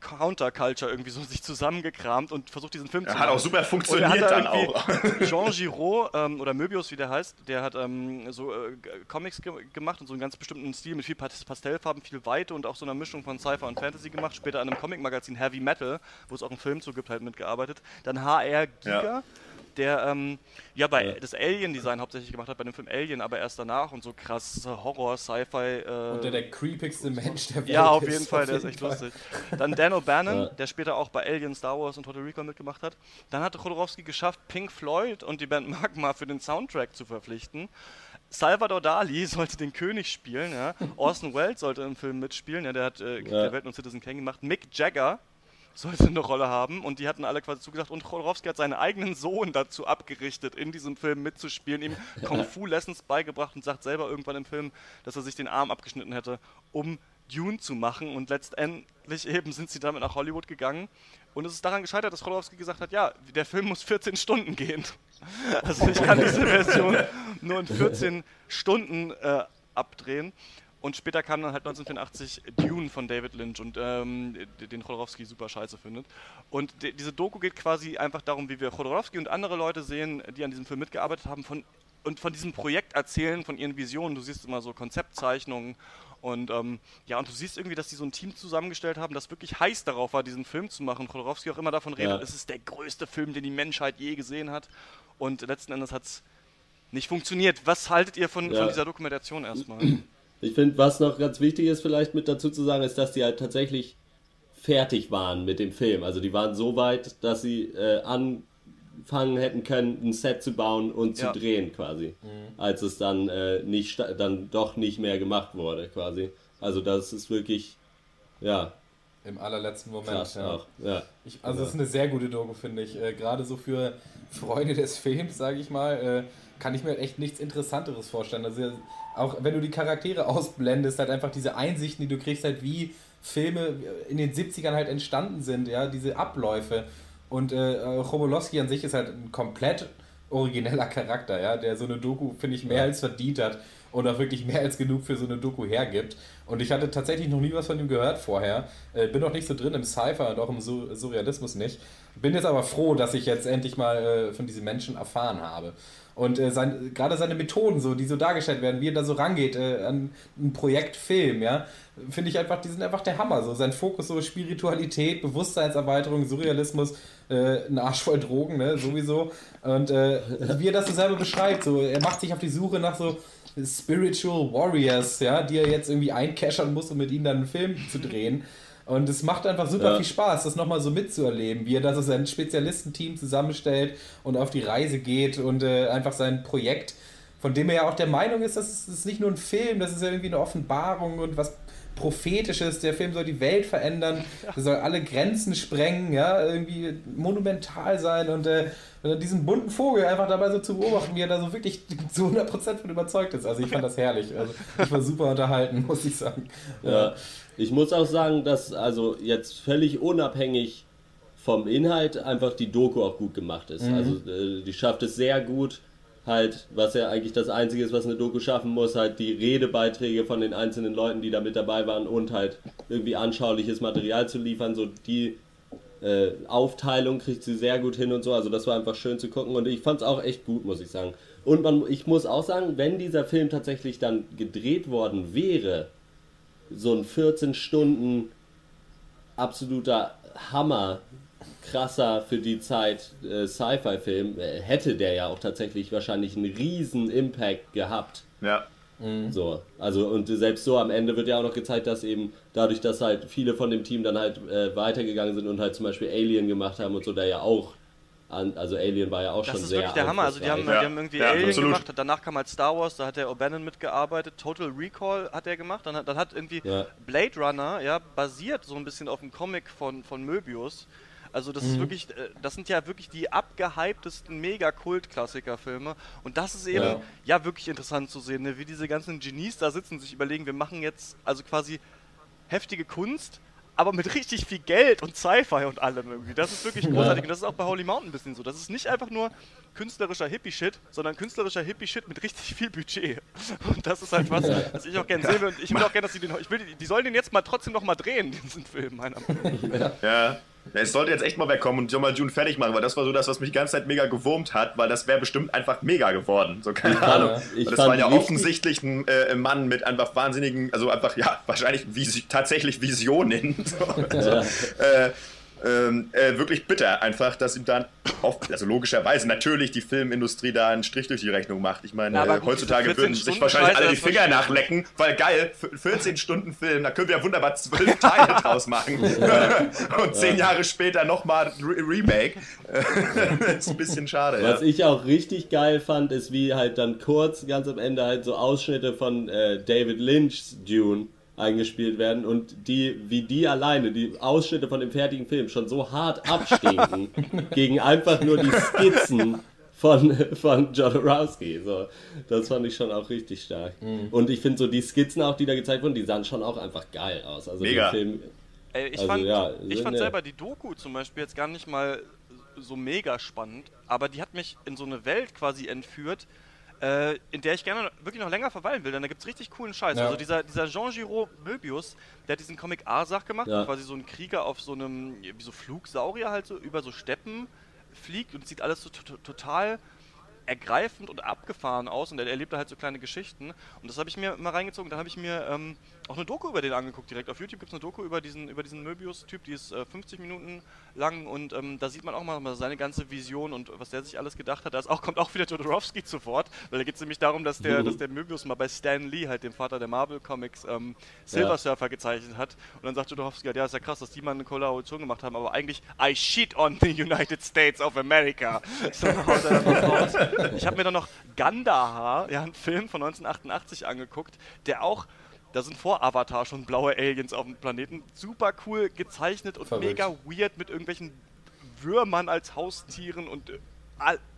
Counterculture irgendwie so <laughs> sich zusammengekramt und versucht diesen Film zu Ja, hat auch super er funktioniert da dann auch. <laughs> Jean Giraud ähm, oder Möbius, wie der heißt, der hat ähm, so äh, Comics ge gemacht und so einen ganz bestimmten Stil mit viel Pas- Pastellfarben, viel Weite und auch so einer Mischung von Sci-Fi und Fantasy gemacht. Später an einem Comic-Magazin Heavy Metal, wo es auch einen Film zu gibt, halt mitgearbeitet. Dann HR Giga. Ja. Der ähm, ja bei Ja. das Alien-Design hauptsächlich gemacht hat, bei dem Film Alien, aber erst danach und so krass Horror, Sci-Fi. Äh, Und der der creepigste Mensch der Welt ja, auf ist, jeden Fall, der ist echt Fall. lustig. Dann Dan O'Bannon, <laughs> Ja. der später auch bei Alien, Star Wars und Total Recall mitgemacht hat. Dann hatte Chodorowski geschafft, Pink Floyd und die Band Magma für den Soundtrack zu verpflichten. Salvador Dali <laughs> sollte den König spielen, ja. <laughs> Orson Welles sollte im Film mitspielen, ja, der hat äh, Ja. der Welt und Citizen Kane gemacht. Mick Jagger sollte eine Rolle haben und die hatten alle quasi zugesagt und Chodorowski hat seinen eigenen Sohn dazu abgerichtet, in diesem Film mitzuspielen, ihm <laughs> Kung Fu Lessons beigebracht und sagt selber irgendwann im Film, dass er sich den Arm abgeschnitten hätte, um Dune zu machen und letztendlich eben sind sie damit nach Hollywood gegangen und es ist daran gescheitert, dass Chodorowski gesagt hat, ja, der Film muss 14 Stunden gehen. Also ich kann diese Version nur in 14 Stunden äh, abdrehen. Und später kam dann halt 1984 Dune von David Lynch und ähm, den Chodorowski super scheiße findet. Und die- diese Doku geht quasi einfach darum, wie wir Chodorowski und andere Leute sehen, die an diesem Film mitgearbeitet haben von, und von diesem Projekt erzählen, von ihren Visionen. Du siehst immer so Konzeptzeichnungen und ähm, ja, und du siehst irgendwie, dass die so ein Team zusammengestellt haben, das wirklich heiß darauf war, diesen Film zu machen. Chodorowski auch immer davon redet, Ja. es ist der größte Film, den die Menschheit je gesehen hat. Und letzten Endes hat es nicht funktioniert. Was haltet ihr von, Ja. von dieser Dokumentation erstmal? Ich finde, was noch ganz wichtig ist, vielleicht mit dazu zu sagen, ist, dass die halt tatsächlich fertig waren mit dem Film. Also die waren so weit, dass sie äh, anfangen hätten können, ein Set zu bauen und zu Ja. drehen quasi. Als es dann äh, nicht dann doch nicht mehr gemacht wurde quasi. Also das ist wirklich ja Im allerletzten Moment. krass ja. auch. Ja. Ich, also es ist eine sehr gute Doku, finde ich. Äh, Gerade so für Freunde des Films, sage ich mal, äh, kann ich mir echt nichts Interessanteres vorstellen. Also auch wenn du die Charaktere ausblendest, halt einfach diese Einsichten, die du kriegst, halt wie Filme in den 70ern halt entstanden sind, ja, diese Abläufe. Und äh, äh, Chobolowski an sich ist halt ein komplett origineller Charakter, ja, der so eine Doku, finde ich, mehr als verdient hat. und auch wirklich mehr als genug für so eine Doku hergibt. Und ich hatte tatsächlich noch nie was von ihm gehört vorher. Äh, bin auch nicht so drin im Cypher und auch im Sur Surrealismus nicht. Bin jetzt aber froh, dass ich jetzt endlich mal äh, von diesen Menschen erfahren habe. Und äh, sein, gerade seine Methoden, so, die so dargestellt werden, wie er da so rangeht äh, an ein Projekt Film, ja, finde ich einfach, die sind einfach der Hammer. So sein Fokus, so Spiritualität, Bewusstseinserweiterung, Surrealismus, äh, ein Arsch voll Drogen, ne, sowieso. Und äh, wie er das so selber beschreibt, so, er macht sich auf die Suche nach so Spiritual Warriors, ja, die er jetzt irgendwie einkeschern muss, um mit ihnen dann einen Film zu drehen. Und es macht einfach super ja. viel Spaß, das nochmal so mitzuerleben, wie er das sein Spezialistenteam zusammenstellt und auf die Reise geht und äh, einfach sein Projekt, von dem er ja auch der Meinung ist, dass es nicht nur ein Film, das ist ja irgendwie eine Offenbarung und was Prophetisches, der Film soll die Welt verändern, er soll alle Grenzen sprengen, ja, irgendwie monumental sein und äh, diesen bunten Vogel einfach dabei so zu beobachten, wie er da so wirklich zu 100% von überzeugt ist. Also ich fand das herrlich. Also ich war super unterhalten, <laughs> muss ich sagen. Ja. ja. Ich muss auch sagen, dass also jetzt völlig unabhängig vom Inhalt einfach die Doku auch gut gemacht ist. Mhm. Also äh, die schafft es sehr gut, halt, was ja eigentlich das Einzige ist, was eine Doku schaffen muss, halt die Redebeiträge von den einzelnen Leuten, die da mit dabei waren und halt irgendwie anschauliches Material zu liefern. So die äh, Aufteilung kriegt sie sehr gut hin und so. Also das war einfach schön zu gucken und ich fand es auch echt gut, muss ich sagen. Und man, ich muss auch sagen, wenn dieser Film tatsächlich dann gedreht worden wäre, so ein 14 Stunden absoluter Hammer, krasser für die Zeit äh, Sci-Fi-Film, äh, hätte der ja auch tatsächlich wahrscheinlich einen riesen Impact gehabt. Ja. Mhm. So, also und selbst so am Ende wird ja auch noch gezeigt, dass eben dadurch, dass halt viele von dem Team dann halt äh, weitergegangen sind und halt zum Beispiel Alien gemacht haben und so, der ja auch also Alien war ja auch das schon sehr. Das ist wirklich der Hammer. Also die haben, ja. die haben irgendwie ja, Alien absolut. gemacht, danach kam halt Star Wars, da hat der O'Bannon mitgearbeitet, Total Recall hat er gemacht, dann hat, dann hat irgendwie ja. Blade Runner, ja, basiert so ein bisschen auf dem Comic von, von Möbius. Also das mhm. ist wirklich, äh, das sind ja wirklich die abgehyptesten Mega-Kult-Klassiker-Filme. Und das ist eben ja. ja, wirklich interessant zu sehen, ne? wie diese ganzen Genies da sitzen und sich überlegen, wir machen jetzt also quasi heftige Kunst, aber mit richtig viel Geld und Sci-Fi und allem irgendwie. Das ist wirklich großartig. Ja. Und das ist auch bei Holy Mountain ein bisschen so. Das ist nicht einfach nur künstlerischer Hippie-Shit, sondern künstlerischer Hippie-Shit mit richtig viel Budget. <laughs> Und das ist halt was, was ich auch gerne sehe. Und ich will auch gerne, dass sie den. Ich will, die sollen den jetzt mal trotzdem noch mal drehen, diesen Film, meiner Meinung nach. Ja. Ja, es sollte jetzt echt mal wegkommen und schon mal June fertig machen, weil das war so das, was mich die ganze Zeit mega gewurmt hat, weil das wäre bestimmt einfach mega geworden. So, keine ja, Ahnung. das war ja offensichtlich ein äh, Mann mit einfach wahnsinnigen, also einfach, ja, wahrscheinlich vis tatsächlich Visionen. <laughs> So, also, ja. äh, ähm, äh, wirklich bitter einfach, dass ihm dann, oft, also logischerweise natürlich die Filmindustrie da einen Strich durch die Rechnung macht. Ich meine, ja, äh, heutzutage würden sich wahrscheinlich alle die Finger nachlecken, weil geil, 14 Stunden Film, da können wir ja wunderbar zwölf Teile <laughs> draus machen. Und zehn ja. Jahre später nochmal Re Remake. das <laughs> ist ein bisschen schade. Was ja. ich auch richtig geil fand, ist wie halt dann kurz, ganz am Ende halt so Ausschnitte von äh, David Lynch's Dune eingespielt werden und die, wie die alleine, die Ausschnitte von dem fertigen Film schon so hart abstinken <laughs> gegen einfach nur die Skizzen von, von Jodorowsky. So, das fand ich schon auch richtig stark. Mhm. Und ich finde so die Skizzen auch, die da gezeigt wurden, die sahen schon auch einfach geil aus. Also Mega. Film, Ey, ich also, fand, ja, ich fand selber die Doku zum Beispiel jetzt gar nicht mal so mega spannend, aber die hat mich in so eine Welt quasi entführt, äh, in der ich gerne wirklich noch länger verweilen will, denn da gibt es richtig coolen Scheiß. Ja. Also dieser, dieser Jean Giraud Möbius, der hat diesen Comic Arsach gemacht, ja. quasi so ein Krieger auf so einem, wie so Flugsaurier halt so, über so Steppen fliegt und sieht alles so total ergreifend und abgefahren aus und er erlebt da halt so kleine Geschichten. Und das habe ich mir mal reingezogen. Da habe ich mir ähm, auch eine Doku über den angeguckt direkt. Auf YouTube gibt es eine Doku über diesen, über diesen Möbius-Typ, die ist äh, 50 Minuten lang und ähm, da sieht man auch mal seine ganze Vision und was der sich alles gedacht hat. Da auch, kommt auch wieder Jodorowsky zu Wort, weil da geht es nämlich darum, dass der, mhm. dass der Möbius mal bei Stan Lee, halt dem Vater der Marvel-Comics, ähm, Silver ja. Surfer gezeichnet hat. Und dann sagt Jodorowsky, ja, ist ja krass, dass die mal eine Kollaboration gemacht haben, aber eigentlich I shit on the United States of America. <laughs> So, ich habe mir dann noch Gandahar, ja, einen Film von 1988 angeguckt, der auch da sind vor Avatar schon blaue Aliens auf dem Planeten. Super cool gezeichnet und Verrückt. mega weird mit irgendwelchen Würmern als Haustieren und äh,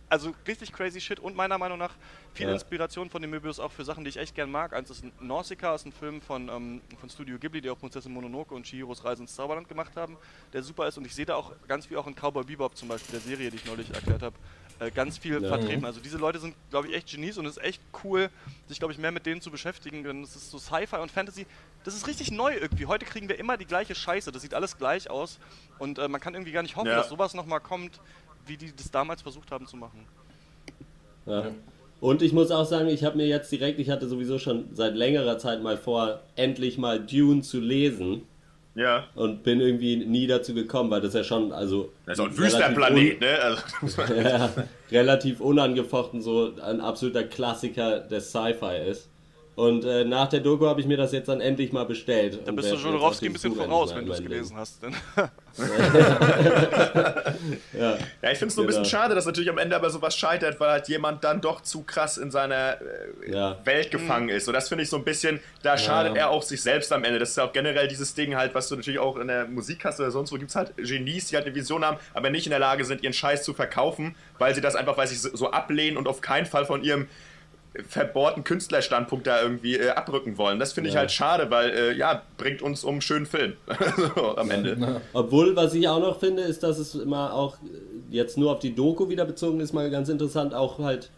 also richtig crazy shit und meiner Meinung nach viel ja. Inspiration von dem Möbius auch für Sachen, die ich echt gern mag. Eins ist Nausicaa, ist ein Film von, ähm, von Studio Ghibli, die auch Prinzessin Mononoke und Chihiros Reise ins Zauberland gemacht haben, der super ist und ich sehe da auch ganz viel auch in Cowboy Bebop zum Beispiel, der Serie, die ich neulich erklärt habe, äh, ganz viel Ja. vertreten. Also diese Leute sind, glaube ich, echt Genies und es ist echt cool, sich, glaube ich, mehr mit denen zu beschäftigen. Denn es ist so Sci-Fi und Fantasy. Das ist richtig neu irgendwie. Heute kriegen wir immer die gleiche Scheiße. Das sieht alles gleich aus. Und äh, man kann irgendwie gar nicht hoffen, Ja. dass sowas nochmal kommt, wie die das damals versucht haben zu machen. Ja. Und ich muss auch sagen, ich habe mir jetzt direkt, ich hatte sowieso schon seit längerer Zeit mal vor, endlich mal Dune zu lesen. Ja. Und bin irgendwie nie dazu gekommen, weil das ja schon, also. Das ist auch ein Wüstenplanet, ne? Also, <laughs> ja, relativ unangefochten so ein absoluter Klassiker des Sci-Fi ist. Und äh, nach der Doku habe ich mir das jetzt dann endlich mal bestellt. Da und bist du Jodorowski auch ein bisschen voraus, wenn du es gelesen hast. Denn <laughs> Ja, Ja, ich finde es nur ein bisschen Genau. schade, dass natürlich am Ende aber sowas scheitert, weil halt jemand dann doch zu krass in seiner äh, Ja. Welt gefangen ist. Und das finde ich so ein bisschen, da schadet Ja. er auch sich selbst am Ende. Das ist ja auch generell dieses Ding halt, was du natürlich auch in der Musik hast oder sonst wo, gibt es halt Genies, die halt eine Vision haben, aber nicht in der Lage sind, ihren Scheiß zu verkaufen, weil sie das einfach, weil sie so ablehnen und auf keinen Fall von ihrem verbohrten Künstlerstandpunkt da irgendwie äh, abrücken wollen. Das finde ich Ja. halt schade, weil, äh, ja, bringt uns um einen schönen Film. <laughs> so, am Ende. Obwohl, was ich auch noch finde, ist, dass es immer auch äh, jetzt nur auf die Doku wieder bezogen ist, mal ganz interessant, auch halt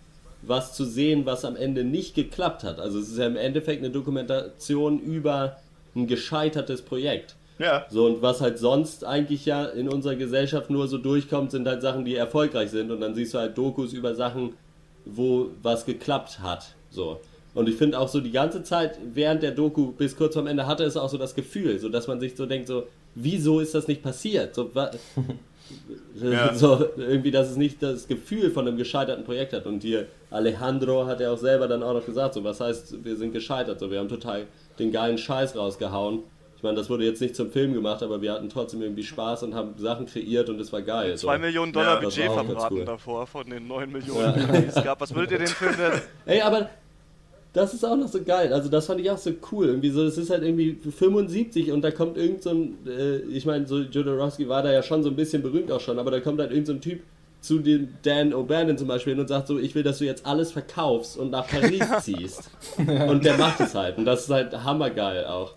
was zu sehen, was am Ende nicht geklappt hat. Also es ist ja im Endeffekt eine Dokumentation über ein gescheitertes Projekt. Ja. So, und was halt sonst eigentlich ja in unserer Gesellschaft nur so durchkommt, sind halt Sachen, die erfolgreich sind. Und dann siehst du halt Dokus über Sachen, wo was geklappt hat. So. Und ich finde auch so die ganze Zeit während der Doku bis kurz vorm Ende hatte es auch so das Gefühl, so dass man sich so denkt, so, wieso ist das nicht passiert? So, <laughs> <laughs> Ja. so irgendwie, dass es nicht das Gefühl von einem gescheiterten Projekt hat. Und hier Alejandro hat ja auch selber dann auch noch gesagt, so, was heißt, wir sind gescheitert, so, wir haben total den geilen Scheiß rausgehauen. Ich meine, das wurde jetzt nicht zum Film gemacht, aber wir hatten trotzdem irgendwie Spaß und haben Sachen kreiert und es war geil. So. Zwei Millionen Dollar Ja, das Budget verbraten cool. davor von den 9 Millionen, die es gab. Was würdet ihr den Film denn <laughs> Ey, aber das ist auch noch so geil. Also das fand ich auch so cool. Irgendwie so, es ist halt irgendwie 75 und da kommt irgend so ein, äh, ich meine, so Jodorowsky war da ja schon so ein bisschen berühmt auch schon, aber da kommt halt irgend so ein Typ zu dem Dan O'Bannon zum Beispiel hin und sagt so, ich will, dass du jetzt alles verkaufst und nach Paris <laughs> ziehst. Und der macht es halt. Und das ist halt hammergeil auch.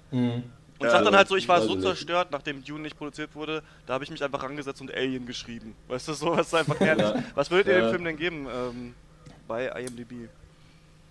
Und Ja, sagt dann halt so, ich war so zerstört, nachdem Dune nicht produziert wurde, da habe ich mich einfach rangesetzt und Alien geschrieben. Weißt du, so was ist einfach <laughs> ehrlich. Ja. Was würdet ihr Ja. dem Film denn geben ähm, bei IMDb?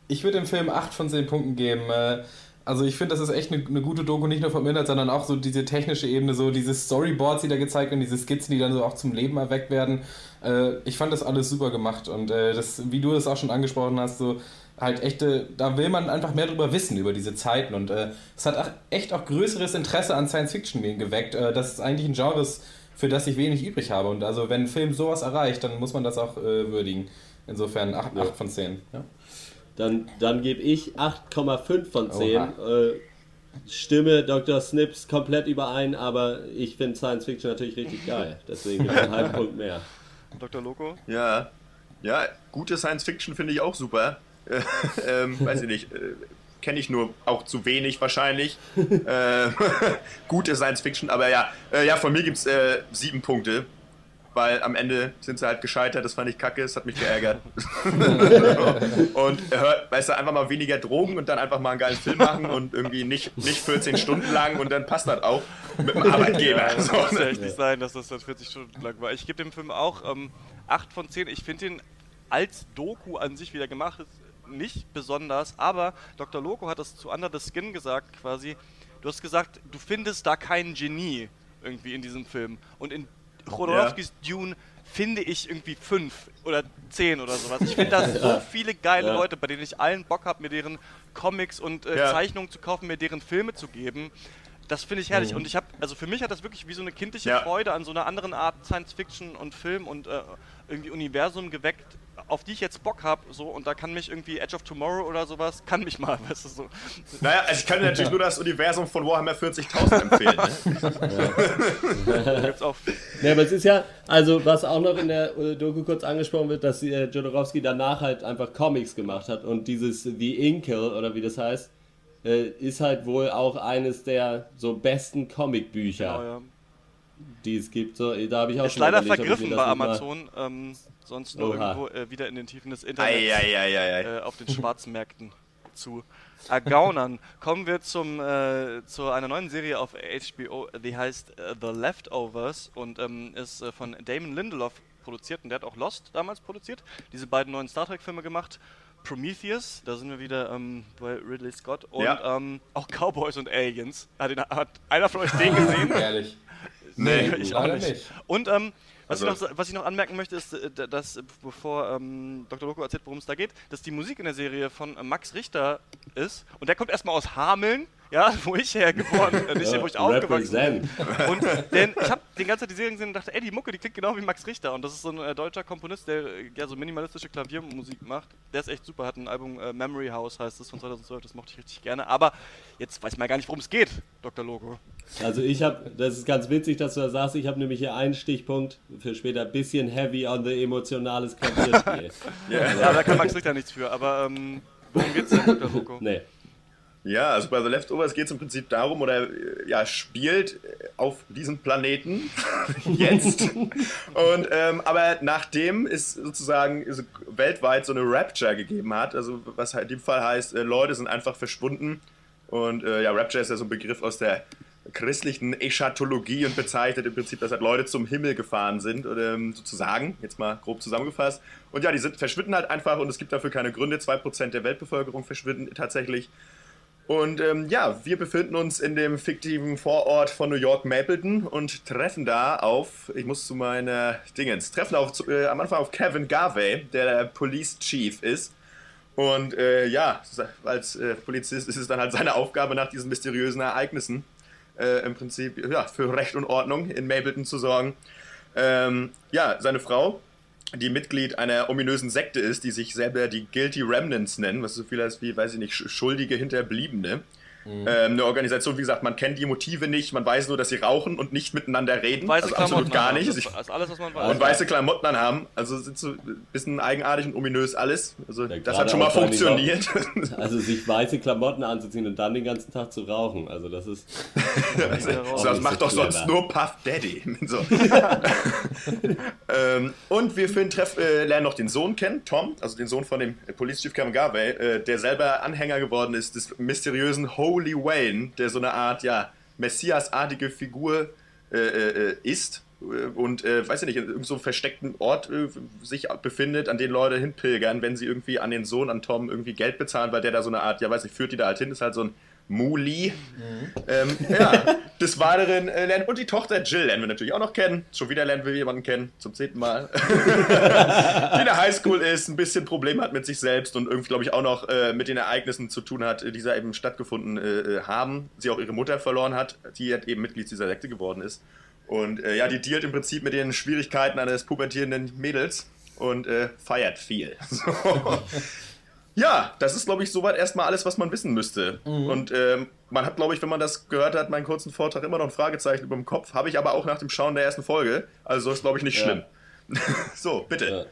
Ich würde dem Film 8 von 10 Punkten geben. Äh, Also ich finde, das ist echt eine, eine gute Doku, nicht nur vom Inhalt, sondern auch so diese technische Ebene, so diese Storyboards, die da gezeigt werden, diese Skizzen, die dann so auch zum Leben erweckt werden. Äh, ich fand das alles super gemacht und äh, das, wie du es auch schon angesprochen hast, so halt echte, da will man einfach mehr drüber wissen, über diese Zeiten und äh, es hat auch, echt auch größeres Interesse an Science Fiction geweckt. Äh, das ist eigentlich ein Genre, für das ich wenig übrig habe und also wenn ein Film sowas erreicht, dann muss man das auch äh, würdigen. Insofern 8, Ja. 8 von 10. Ja. Dann, dann gebe ich 8,5 von 10. Äh, stimme Dr. Snips komplett überein, aber ich finde Science Fiction natürlich richtig geil. Deswegen einen halben Punkt mehr. <laughs> Dr. Loco? Ja, ja, gute Science Fiction finde ich auch super. Äh, <laughs> ähm, weiß ich nicht, äh, kenne ich nur auch zu wenig wahrscheinlich. <laughs> äh, <laughs> gute Science Fiction, aber ja, äh, ja, von mir gibt es äh, sieben Punkte. Weil am Ende sind sie halt gescheitert, das fand ich kacke, das hat mich geärgert. und hör, weißt du, einfach mal weniger Drogen und dann einfach mal einen geilen Film machen und irgendwie nicht, nicht 14 Stunden lang und dann passt das auch mit dem Arbeitgeber. Ja, das So, muss ja ne? echt nicht sein, dass das dann 40 Stunden lang war. Ich gebe dem Film auch ähm, 8 von 10. Ich finde ihn als Doku an sich wieder gemacht ist nicht besonders, aber Dr. Loco hat das zu Under the Skin gesagt quasi. Du hast gesagt, du findest da kein Genie irgendwie in diesem Film. Und in Chodorowskis Dune finde ich irgendwie fünf oder zehn oder sowas. Ich finde da <laughs> so viele geile Ja. Leute, bei denen ich allen Bock habe, mir deren Comics und äh, Ja. Zeichnungen zu kaufen, mir deren Filme zu geben. Das finde ich herrlich. Und ich habe, also für mich hat das wirklich wie so eine kindliche Ja. Freude an so einer anderen Art Science Fiction und Film und äh, irgendwie Universum geweckt, auf die ich jetzt Bock habe. So, und da kann mich irgendwie Edge of Tomorrow oder sowas, kann mich mal, <laughs> weißt du so. Naja, also ich kann dir <laughs> natürlich nur das Universum von Warhammer 40.000 empfehlen. Ne? Da <laughs> gibt's auch Ja, aber es ist ja, also was auch noch in der äh, Doku kurz angesprochen wird, dass äh, Jodorowsky danach halt einfach Comics gemacht hat und dieses The Inkle oder wie das heißt, äh, ist halt wohl auch eines der so besten Comicbücher, genau, ja. Die es gibt. So, da habe ich auch Ist schon leider überlegt, vergriffen bei Amazon, ähm, sonst nur Oha. irgendwo äh, wieder in den Tiefen des Internets. Eieieiei. äh, auf den Schwarzmärkten zu ergaunern. <laughs> Kommen wir zum, äh, zu einer neuen Serie auf HBO, die heißt äh, The Leftovers und ähm, ist äh, von Damon Lindelof produziert und der hat auch Lost damals produziert. Diese beiden neuen Star Trek-Filme gemacht. Prometheus, da sind wir wieder ähm, bei Ridley Scott und Ja. ähm, auch Cowboys und Aliens. Hat, den, hat einer von euch den gesehen? <laughs> Ehrlich. Nee, ich auch nicht. nicht. Und ähm, was, Also- ich noch, was ich noch anmerken möchte, ist, äh, dass, äh, bevor ähm, Dr. Loco erzählt, worum es da geht, dass die Musik in der Serie von äh, Max Richter ist. Und der kommt erstmal aus Hameln, ja, <laughs> wo ich hergeboren, äh, nicht, wo ich aufgewachsen bin. Und denn ich habe den ganzen Zeit die Serie gesehen und dachte, ey, die Mucke, die klingt genau wie Max Richter. Und das ist so ein äh, deutscher Komponist, der äh, ja so minimalistische Klaviermusik macht. Der ist echt super, hat ein Album, äh, Memory House heißt es, von 2012, das mochte ich richtig gerne. Aber jetzt weiß man ja gar nicht, worum es geht, Dr. Logo. Also ich habe, das ist ganz witzig, dass du das sagst, ich habe nämlich hier einen Stichpunkt für später, bisschen heavy on the emotionales Klavierspiel. <laughs> Ja, da kann Max Richter nichts für, aber ähm, worum geht's denn, Dr. Loco? nee. Ja, also bei The Leftovers geht es im Prinzip darum, oder äh, ja, spielt äh, auf diesem Planeten <laughs> jetzt. Und ähm, aber nachdem es sozusagen so weltweit so eine Rapture gegeben hat, also was halt in dem Fall heißt, äh, Leute sind einfach verschwunden. Und äh, ja, Rapture ist ja so ein Begriff aus der christlichen Eschatologie und bezeichnet im Prinzip, dass halt Leute zum Himmel gefahren sind, oder ähm, sozusagen, jetzt mal grob zusammengefasst. Und ja, die sind, verschwinden halt einfach und es gibt dafür keine Gründe. 2% der Weltbevölkerung verschwinden tatsächlich. Und ähm, ja, wir befinden uns in dem fiktiven Vorort von New York, Mapleton, und treffen da auf, ich muss zu meiner Dingens, treffen auf, äh, am Anfang auf Kevin Garvey, der der Police Chief ist. Und äh, ja, als äh, Polizist ist es dann halt seine Aufgabe, nach diesen mysteriösen Ereignissen äh, im Prinzip ja, für Recht und Ordnung in Mapleton zu sorgen. Ähm, ja, seine Frau, die Mitglied einer ominösen Sekte ist, die sich selber die Guilty Remnants nennen, was so viel heißt wie, weiß ich nicht, Sch- schuldige Hinterbliebene. Mhm. Ähm, eine Organisation, wie gesagt, man kennt die Motive nicht, man weiß nur, dass sie rauchen und nicht miteinander reden. Weiße also Klamotten absolut gar haben, nicht. Das Also ist alles, was man weiß. und weiße Klamotten anhaben. Also sind so ein bisschen eigenartig und ominös alles. Also Ja, das hat schon mal funktioniert. Also sich weiße Klamotten anzuziehen und dann den ganzen Tag zu rauchen. Also das ist. <laughs> So, das macht so doch sonst nur Puff Daddy. So. <laughs> ähm, und wir finden, treff, äh, lernen noch den Sohn kennen, Tom, also den Sohn von dem Police Chief Kevin Garvey, äh, der selber Anhänger geworden ist des mysteriösen Holy Wayne, der so eine Art, ja, Messias-artige Figur äh, äh, ist. äh, Und äh, weiß ich nicht, in irgendeinem so versteckten Ort äh, sich befindet, an den Leute hinpilgern, wenn sie irgendwie an den Sohn, an Tom, irgendwie Geld bezahlen, weil der da so eine Art, ja weiß ich, führt die da halt hin, ist halt so ein Muli. Ähm, ja, des Weiteren äh, lernen, und die Tochter Jill lernen wir natürlich auch noch kennen. Schon wieder lernen wir jemanden kennen, zum zehnten Mal. <laughs> die in der Highschool ist, ein bisschen Probleme hat mit sich selbst und irgendwie, glaube ich, auch noch äh, mit den Ereignissen zu tun hat, die da eben stattgefunden äh, äh, haben. Sie auch ihre Mutter verloren hat, die halt eben Mitglied dieser Sekte geworden ist. Und äh, ja, die dealt im Prinzip mit den Schwierigkeiten eines pubertierenden Mädels und äh, feiert viel. <laughs> So. Ja, das ist, glaube ich, soweit erstmal alles, was man wissen müsste. Und ähm, man hat, glaube ich, wenn man das gehört hat, meinen kurzen Vortrag immer noch ein Fragezeichen über dem Kopf. Habe ich aber auch nach dem Schauen der ersten Folge. Also ist, glaube ich, nicht Ja. schlimm. <laughs> so, bitte. Ja.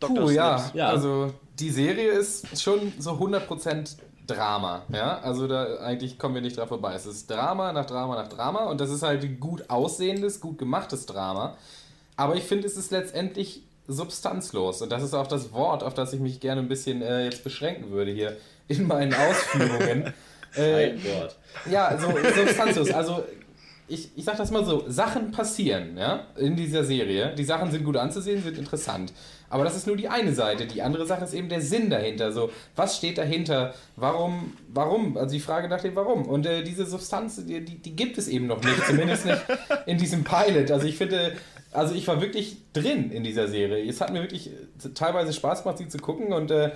Dr. Puh, ja. Ja. Also die Serie ist schon so 100% Drama. Ja, also da eigentlich kommen wir nicht dran vorbei. Es ist Drama nach Drama nach Drama und das ist halt gut aussehendes, gut gemachtes Drama. Aber ich finde, es ist letztendlich substanzlos und das ist auch das Wort, auf das ich mich gerne ein bisschen äh, jetzt beschränken würde hier in meinen Ausführungen. <laughs> äh, Ein Wort. ja, so substanzlos. Also ich, ich sag das mal so, Sachen passieren, ja, in dieser Serie. Die Sachen sind gut anzusehen, sind interessant. Aber das ist nur die eine Seite. Die andere Sache ist eben der Sinn dahinter. So, was steht dahinter? Warum, warum? Also die Frage nach dem Warum. Und äh, diese Substanz, die, die, die gibt es eben noch nicht. Zumindest nicht in diesem Pilot. Also ich finde, also ich war wirklich drin in dieser Serie. Es hat mir wirklich äh, teilweise Spaß gemacht, sie zu gucken und äh,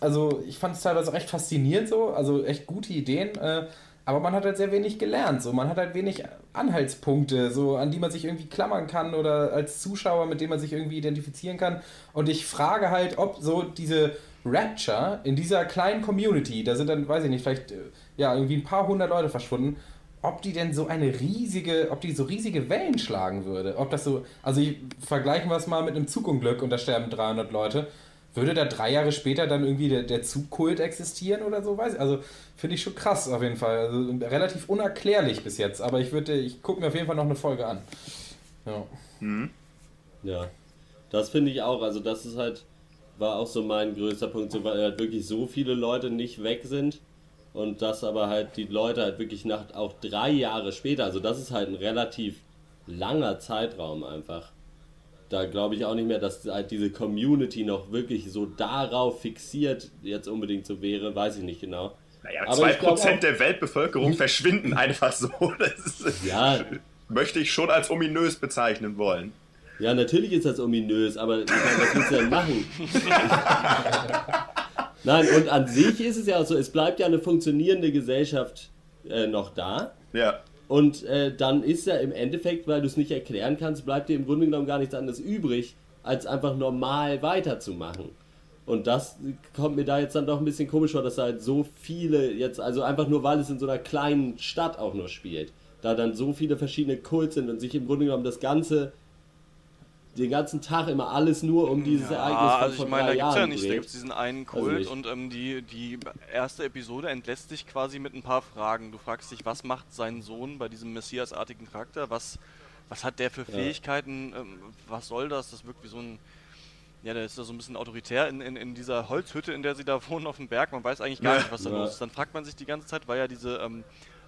also ich fand es teilweise recht faszinierend so, also echt gute Ideen, äh, aber man hat halt sehr wenig gelernt, so man hat halt wenig Anhaltspunkte, so an die man sich irgendwie klammern kann oder als Zuschauer, mit denen man sich irgendwie identifizieren kann. Und ich frage halt, ob so diese Rapture in dieser kleinen Community, da sind dann, weiß ich nicht, vielleicht äh, ja irgendwie ein paar hundert Leute verschwunden, ob die denn so eine riesige, ob die so riesige Wellen schlagen würde. Ob das so, also ich, vergleichen wir es mal mit einem Zugunglück und da sterben 300 Leute. Würde da drei Jahre später dann irgendwie der, der Zugkult existieren oder so? Weiß ich. Also finde ich schon krass auf jeden Fall. Also, relativ unerklärlich bis jetzt. Aber ich würde, ich gucke mir auf jeden Fall noch eine Folge an. Ja. Ja, das finde ich auch. Also das ist halt, war auch so mein größter Punkt, so, weil halt wirklich so viele Leute nicht weg sind und dass aber halt die Leute halt wirklich nach auch drei Jahre später, also das ist halt ein relativ langer Zeitraum einfach. da glaube ich auch nicht mehr, dass halt diese Community noch wirklich so darauf fixiert jetzt unbedingt so wäre, weiß ich nicht genau. Naja, Aber ich glaub 2% auch- der Weltbevölkerung verschwinden einfach so. <laughs> Das ist, Ja. möchte ich schon als ominös bezeichnen wollen. Ja, natürlich ist das ominös, aber ich meine, was willst du denn machen? <laughs> Nein, und an sich ist es ja auch so, es bleibt ja eine funktionierende Gesellschaft äh, noch da. Ja. Und äh, dann ist ja im Endeffekt, weil du es nicht erklären kannst, bleibt dir im Grunde genommen gar nichts anderes übrig, als einfach normal weiterzumachen. Und das kommt mir da jetzt dann doch ein bisschen komisch vor, dass da halt so viele jetzt, also einfach nur weil es in so einer kleinen Stadt auch nur spielt, da dann so viele verschiedene Kults sind und sich im Grunde genommen das Ganze, den ganzen Tag immer alles nur um dieses Ereignis Ja, von also ich meine, drei da gibt es ja Jahren nicht, da dreht. gibt es diesen einen Also Kult nicht. und ähm, die, die erste Episode entlässt sich quasi mit ein paar Fragen. Du fragst dich, was macht sein Sohn bei diesem Messias-artigen Charakter? Was, was hat der für Fähigkeiten? Ähm, was soll das? Das wirkt wie so ein. Ja, der ist da so ein bisschen autoritär in, in, in dieser Holzhütte, in der sie da wohnen auf dem Berg. Man weiß eigentlich gar Ja. nicht, was da Ja. los ist. Dann fragt man sich die ganze Zeit, weil ja diese ähm,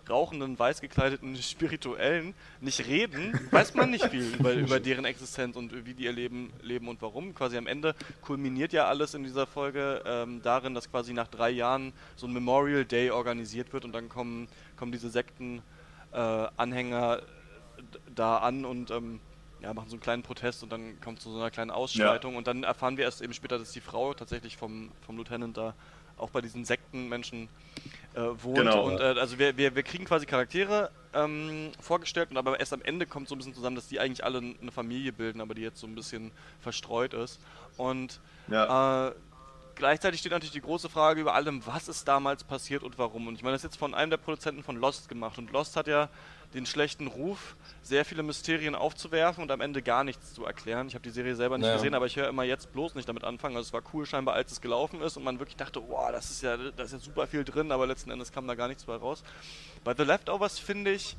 rauchenden, weiß gekleideten Spirituellen nicht reden, weiß man nicht viel über, über deren Existenz und wie die ihr Leben leben und warum. Quasi am Ende kulminiert ja alles in dieser Folge ähm, darin, dass quasi nach drei Jahren so ein Memorial Day organisiert wird und dann kommen, kommen diese Sektenanhänger äh, da an und ähm, ja, machen so einen kleinen Protest und dann kommt zu so einer kleinen Ausschreitung und dann erfahren wir erst eben später, dass die Frau tatsächlich vom, vom Lieutenant da auch bei diesen Sektenmenschen äh, wohnt. Genau. Und äh, also wir, wir, wir kriegen quasi Charaktere ähm, vorgestellt und aber erst am Ende kommt so ein bisschen zusammen, dass die eigentlich alle eine Familie bilden, aber die jetzt so ein bisschen verstreut ist. Und Ja. äh, gleichzeitig steht natürlich die große Frage über allem, was ist damals passiert und warum. Und ich meine, das ist jetzt von einem der Produzenten von Lost gemacht. Und Lost hat ja den schlechten Ruf, sehr viele Mysterien aufzuwerfen und am Ende gar nichts zu erklären. Ich habe die Serie selber nicht Ja. gesehen, aber ich höre immer jetzt bloß nicht damit anfangen. Also es war cool scheinbar, als es gelaufen ist und man wirklich dachte, wow, das ist ja, da ist ja super viel drin, aber letzten Endes kam da gar nichts bei raus. Bei The Leftovers finde ich,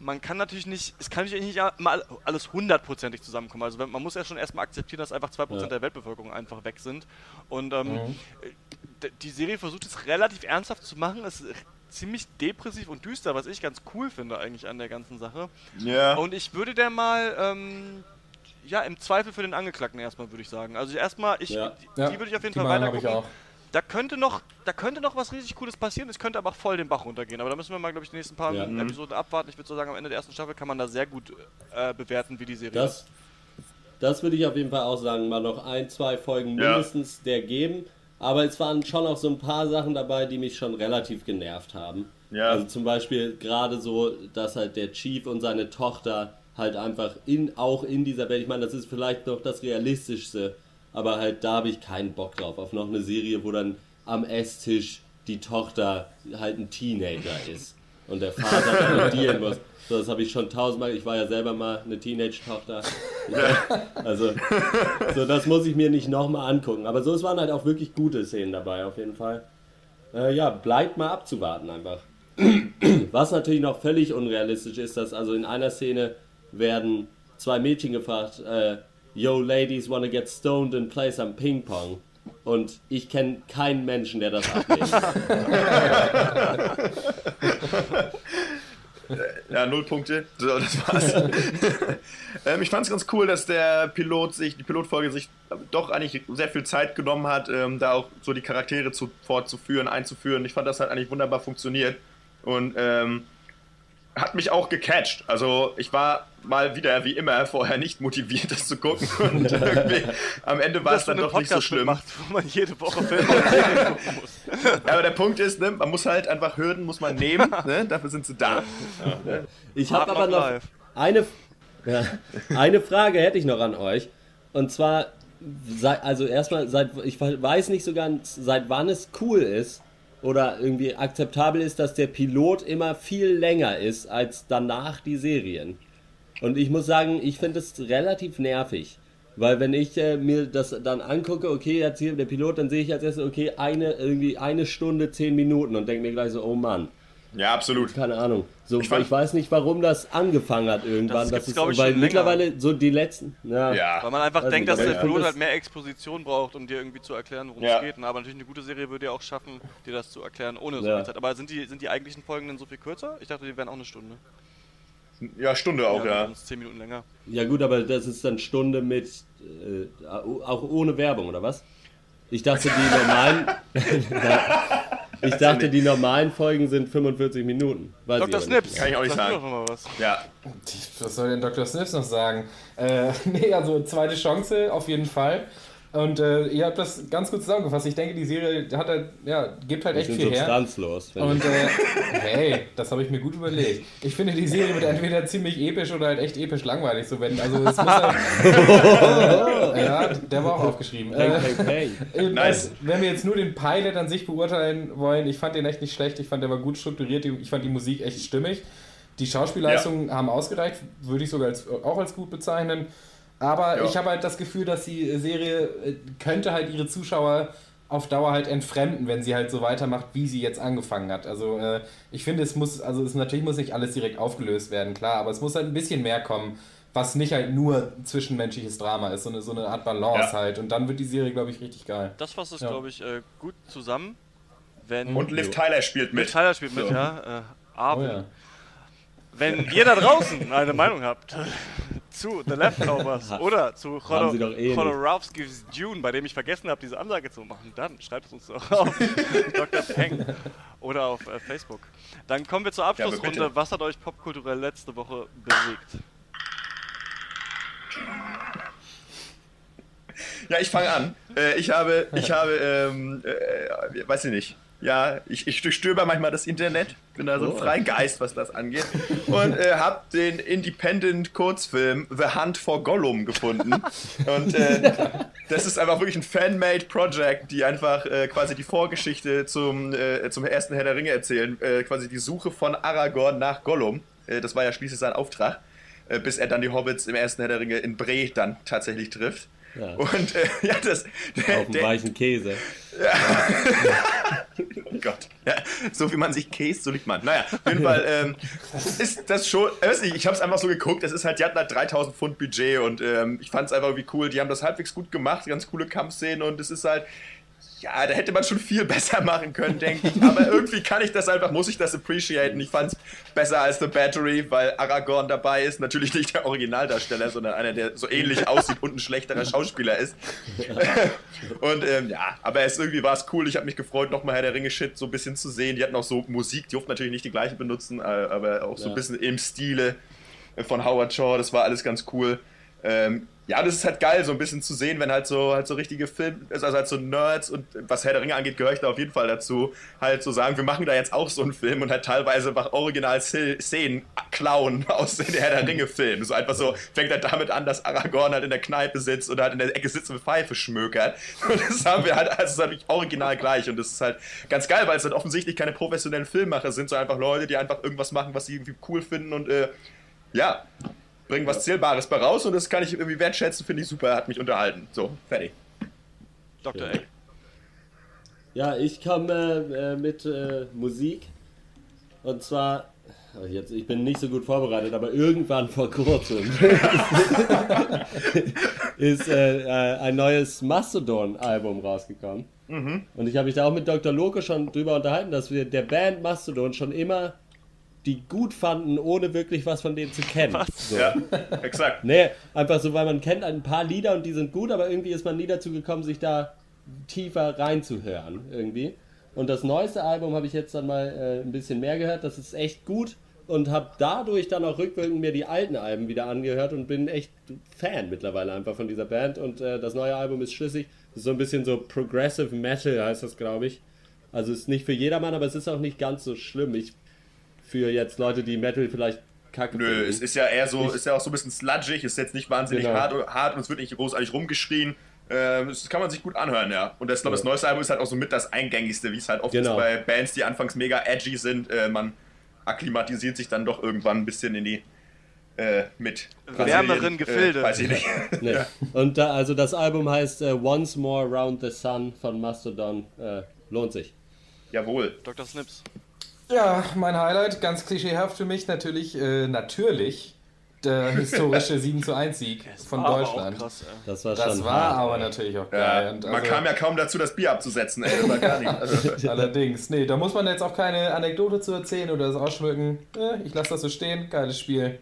man kann natürlich nicht, es kann natürlich nicht mal alles hundertprozentig zusammenkommen. Also man muss ja schon erstmal akzeptieren, dass einfach 2% Ja. der Weltbevölkerung einfach weg sind. Und ähm, Mhm. die Serie versucht es relativ ernsthaft zu machen. Es ziemlich depressiv und düster, was ich ganz cool finde eigentlich an der ganzen Sache. Ja. Und ich würde der mal, ähm, ja, im Zweifel für den Angeklagten erstmal, würde ich sagen. Also erstmal, ich, Ja. die, Ja, die würde ich auf jeden die Fall weitergucken. auch. Da könnte noch, da könnte noch was richtig Cooles passieren. Es könnte aber auch voll den Bach runtergehen. Aber da müssen wir mal, glaube ich, die nächsten paar Ja. Episoden abwarten. Ich würde so sagen, am Ende der ersten Staffel kann man da sehr gut äh, bewerten, wie die Serie Das, das würde ich auf jeden Fall auch sagen, mal noch ein, zwei Folgen Ja. mindestens der geben. Aber es waren schon auch so ein paar Sachen dabei, die mich schon relativ genervt haben. Ja. Also zum Beispiel gerade so, dass halt der Chief und seine Tochter halt einfach in, auch in dieser Welt, ich meine, das ist vielleicht noch das Realistischste, aber halt da habe ich keinen Bock drauf, auf noch eine Serie, wo dann am Esstisch die Tochter halt ein Teenager ist und der Vater dann <laughs> dealen muss. So, das habe ich schon tausendmal, ich war ja selber mal eine Teenage-Tochter. <laughs> Also, so, das muss ich mir nicht nochmal angucken. Aber so, es waren halt auch wirklich gute Szenen dabei, auf jeden Fall. Äh, ja, bleibt mal abzuwarten einfach. Was natürlich noch völlig unrealistisch ist, dass also in einer Szene werden zwei Mädchen gefragt, äh, Yo, ladies wanna get stoned and play some Ping Pong. Und ich kenne keinen Menschen, der das ablehnt. <laughs> Ja, null Punkte. So, das war's. <laughs> ähm, ich fand es ganz cool, dass der Pilot sich, die Pilotfolge sich doch eigentlich sehr viel Zeit genommen hat, ähm, da auch so die Charaktere zu, fortzuführen, einzuführen. Ich fand, das hat eigentlich wunderbar funktioniert. Und ähm, hat mich auch gecatcht. Also ich war mal wieder, wie immer, vorher nicht motiviert, <laughs> das zu gucken. Und <laughs> irgendwie am Ende war es dann doch nicht so schlimm. macht, wo man jede Woche Filme <laughs> gucken muss. Ja, aber der Punkt ist, ne, man muss halt einfach Hürden muss man nehmen. Ne? Dafür sind sie da. Ich habe aber noch Live. eine, ja, eine Frage hätte ich noch an euch. Und zwar, also erstmal, seit, ich weiß nicht so ganz, seit wann es cool ist oder irgendwie akzeptabel ist, dass der Pilot immer viel länger ist als danach die Serien. Und ich muss sagen, ich finde es relativ nervig. Weil wenn ich äh, mir das dann angucke, okay, jetzt hier der Pilot, dann sehe ich als erstes, okay, eine, irgendwie eine Stunde, zehn Minuten und denke mir gleich so, oh Mann. Ja, absolut. Keine Ahnung. So, ich, fand- weiß nicht, warum das angefangen hat irgendwann. Das gibt's, ist, ich, weil schon länger. mittlerweile so die letzten. Ja. Ja. Weil man einfach denkt, nicht, dass der ich Pilot das- halt mehr Exposition braucht, um dir irgendwie zu erklären, worum Ja. es geht. Na, aber natürlich eine gute Serie würde ja auch schaffen, dir das zu erklären, ohne so Ja. viel Zeit. Aber sind die, sind die eigentlichen Folgen denn so viel kürzer? Ich dachte, die wären auch eine Stunde. Ja, Stunde auch, ja. sonst Zehn Minuten länger. Ja gut, aber das ist dann Stunde mit, äh, auch ohne Werbung, oder was? Ich dachte, die normalen, <laughs> ich dachte, die normalen Folgen sind 45 Minuten. Weiß Dr. Snips. Kann ich auch nicht sagen. doch noch mal was. Ja, Was soll denn Dr. Snips noch sagen? Äh, <laughs> nee, also zweite Chance auf jeden Fall. Und äh, ihr habt das ganz gut zusammengefasst. Ich denke, die Serie hat halt, ja, gibt halt echt viel her. substanzlos. wenn Und äh, hey, das habe ich mir gut überlegt. Ich finde, die Serie wird entweder ziemlich episch oder halt echt episch langweilig. So wenn, also es muss halt, <laughs> ja, der war auch aufgeschrieben. Äh, peng, peng. äh, Nice. Wenn wir jetzt nur den Pilot an sich beurteilen wollen, ich fand den echt nicht schlecht. Ich fand, der war gut strukturiert. Ich fand die Musik echt stimmig. Die Schauspielleistungen haben ausgereicht, würde ich sogar als, auch als gut bezeichnen. Aber Ja. ich habe halt das Gefühl, dass die Serie äh, könnte halt ihre Zuschauer auf Dauer halt entfremden, wenn sie halt so weitermacht, wie sie jetzt angefangen hat. Also äh, ich finde, es muss, also es natürlich muss nicht alles direkt aufgelöst werden, klar, aber es muss halt ein bisschen mehr kommen, was nicht halt nur zwischenmenschliches Drama ist, so eine, so eine Art Balance Ja. halt. Und dann wird die Serie, glaube ich, richtig geil. Das fasst es, Ja. glaube ich, äh, gut zusammen. Wenn und Liv Tyler spielt Liv mit. Tyler spielt mit, So. ja. Äh, Oh aber ja. wenn ihr da draußen eine Meinung habt zu The Leftovers <laughs> oder zu doch eh. Chodorowski's Dune, bei dem ich vergessen habe, diese Ansage zu machen, dann schreibt es uns doch auf <laughs> Dr. Peng oder auf äh, Facebook. Dann kommen wir zur Abschlussrunde. bitte. Was hat euch popkulturell letzte Woche bewegt? Ja, ich fange an. Äh, ich habe, ich habe, ähm, äh, weiß ich nicht. Ja, ich, ich durchstöber manchmal das Internet, bin da so ein Oh. Freigeist, was das angeht. Und äh, habe den Independent-Kurzfilm The Hunt for Gollum gefunden. Und äh, das ist einfach wirklich ein Fan-made Project, die einfach äh, quasi die Vorgeschichte zum, äh, zum ersten Herr der Ringe erzählen. Äh, quasi die Suche von Aragorn nach Gollum. Äh, das war ja schließlich sein Auftrag. Bis er dann die Hobbits im ersten Herr der Ringe in Bre dann tatsächlich trifft. Ja. Und äh, <laughs> ja, das. Der, Auf dem weichen Käse. <laughs> oh Gott. Ja, so wie man sich käst, so liegt man. Naja, auf jeden Fall ähm, <laughs> ist das schon. Nicht, ich habe es einfach so geguckt. Es ist halt, die hatten halt 3000 Pfund Budget und ähm, ich fand es einfach irgendwie cool. Die haben das halbwegs gut gemacht, ganz coole Kampfszenen und es ist halt. Ja, da hätte man schon viel <laughs> besser machen können, denke ich. Aber irgendwie kann ich das einfach, muss ich das appreciaten. Ich fand es besser als The Battery, weil Aragorn dabei ist. Natürlich nicht der Originaldarsteller, sondern einer, der so ähnlich <laughs> aussieht und ein schlechterer Schauspieler ist. und ähm, ja, aber es irgendwie war es cool. Ich habe mich gefreut, nochmal Herr der Ringe-Shit so ein bisschen zu sehen. Die hatten auch so Musik, die durften natürlich nicht die gleiche benutzen, äh, aber auch so ein bisschen im Stile von Howard Shaw. Das war alles ganz cool. Ähm, ja, das ist halt geil, so ein bisschen zu sehen, wenn halt so halt so richtige Film, also halt so Nerds und was Herr der Ringe angeht, gehöre ich da auf jeden Fall dazu, halt so sagen, wir machen da jetzt auch so einen Film und halt teilweise einfach Original-Szenen klauen <laughs> aus den Herr der Ringe-Filmen. So einfach so, fängt halt damit an, dass Aragorn halt in der Kneipe sitzt und halt in der Ecke sitzt und Pfeife schmökert. <laughs> Und das haben wir halt, also es ist halt wirklich original gleich und das ist halt ganz geil, weil es halt offensichtlich keine professionellen Filmmacher sind, sondern einfach Leute, die einfach irgendwas machen, was sie irgendwie cool finden und äh, ja, bringen was Zählbares bei raus und das kann ich irgendwie wertschätzen, finde ich super, hat mich unterhalten. So, fertig. Dr. Ja. A. Ja, ich komme äh, mit äh, Musik. Und zwar, oh, jetzt, ich bin nicht so gut vorbereitet, aber irgendwann vor kurzem <laughs> ist äh, äh, ein neues Mastodon-Album rausgekommen. Und ich habe mich da auch mit Dr. Loco schon drüber unterhalten, dass wir der Band Mastodon schon immer die gut fanden, ohne wirklich was von denen zu kennen. So. Ja, exakt. Nee, einfach so, weil man kennt ein paar Lieder und die sind gut, aber irgendwie ist man nie dazu gekommen, sich da tiefer reinzuhören irgendwie. Und das neueste Album habe ich jetzt dann mal äh, ein bisschen mehr gehört, das ist echt gut und habe dadurch dann auch rückwirkend mir die alten Alben wieder angehört und bin echt Fan mittlerweile einfach von dieser Band und äh, das neue Album ist schlüssig, ist so ein bisschen so Progressive Metal heißt das, glaube ich. Also ist nicht für jedermann, aber es ist auch nicht ganz so schlimm. Ich für jetzt Leute, die Metal vielleicht kacke Nö, finden. es ist ja eher so, Ich- ist ja auch so ein bisschen sludgig, ist jetzt nicht wahnsinnig Genau. hart, hart und es wird nicht großartig rumgeschrien. Ähm, das kann man sich gut anhören, ja. Und das, ich glaube, das Ja. neueste Album ist halt auch so mit das eingängigste, wie es halt oft Genau. ist bei Bands, die anfangs mega edgy sind. Äh, man akklimatisiert sich dann doch irgendwann ein bisschen in die äh, mit Wärmeren Brasilien, Gefilde. Äh, weiß ich nicht. <laughs> Nee. Und da, also das Album heißt äh, Once More Round the Sun von Mastodon. Äh, lohnt sich. Jawohl. Dr. Snips. Ja, mein Highlight, ganz klischeehaft für mich, natürlich, äh, natürlich der <laughs> historische 7 zu 1 Sieg von Deutschland. Krass, ey. Das war Das schon war hart. aber natürlich auch Ja, geil. Man also- kam ja kaum dazu, das Bier abzusetzen, ey. Das war gar nicht. <laughs> Also, Allerdings, nee, da muss man jetzt auch keine Anekdote zu erzählen oder das ausschmücken. Äh, ich lasse das so stehen, geiles Spiel.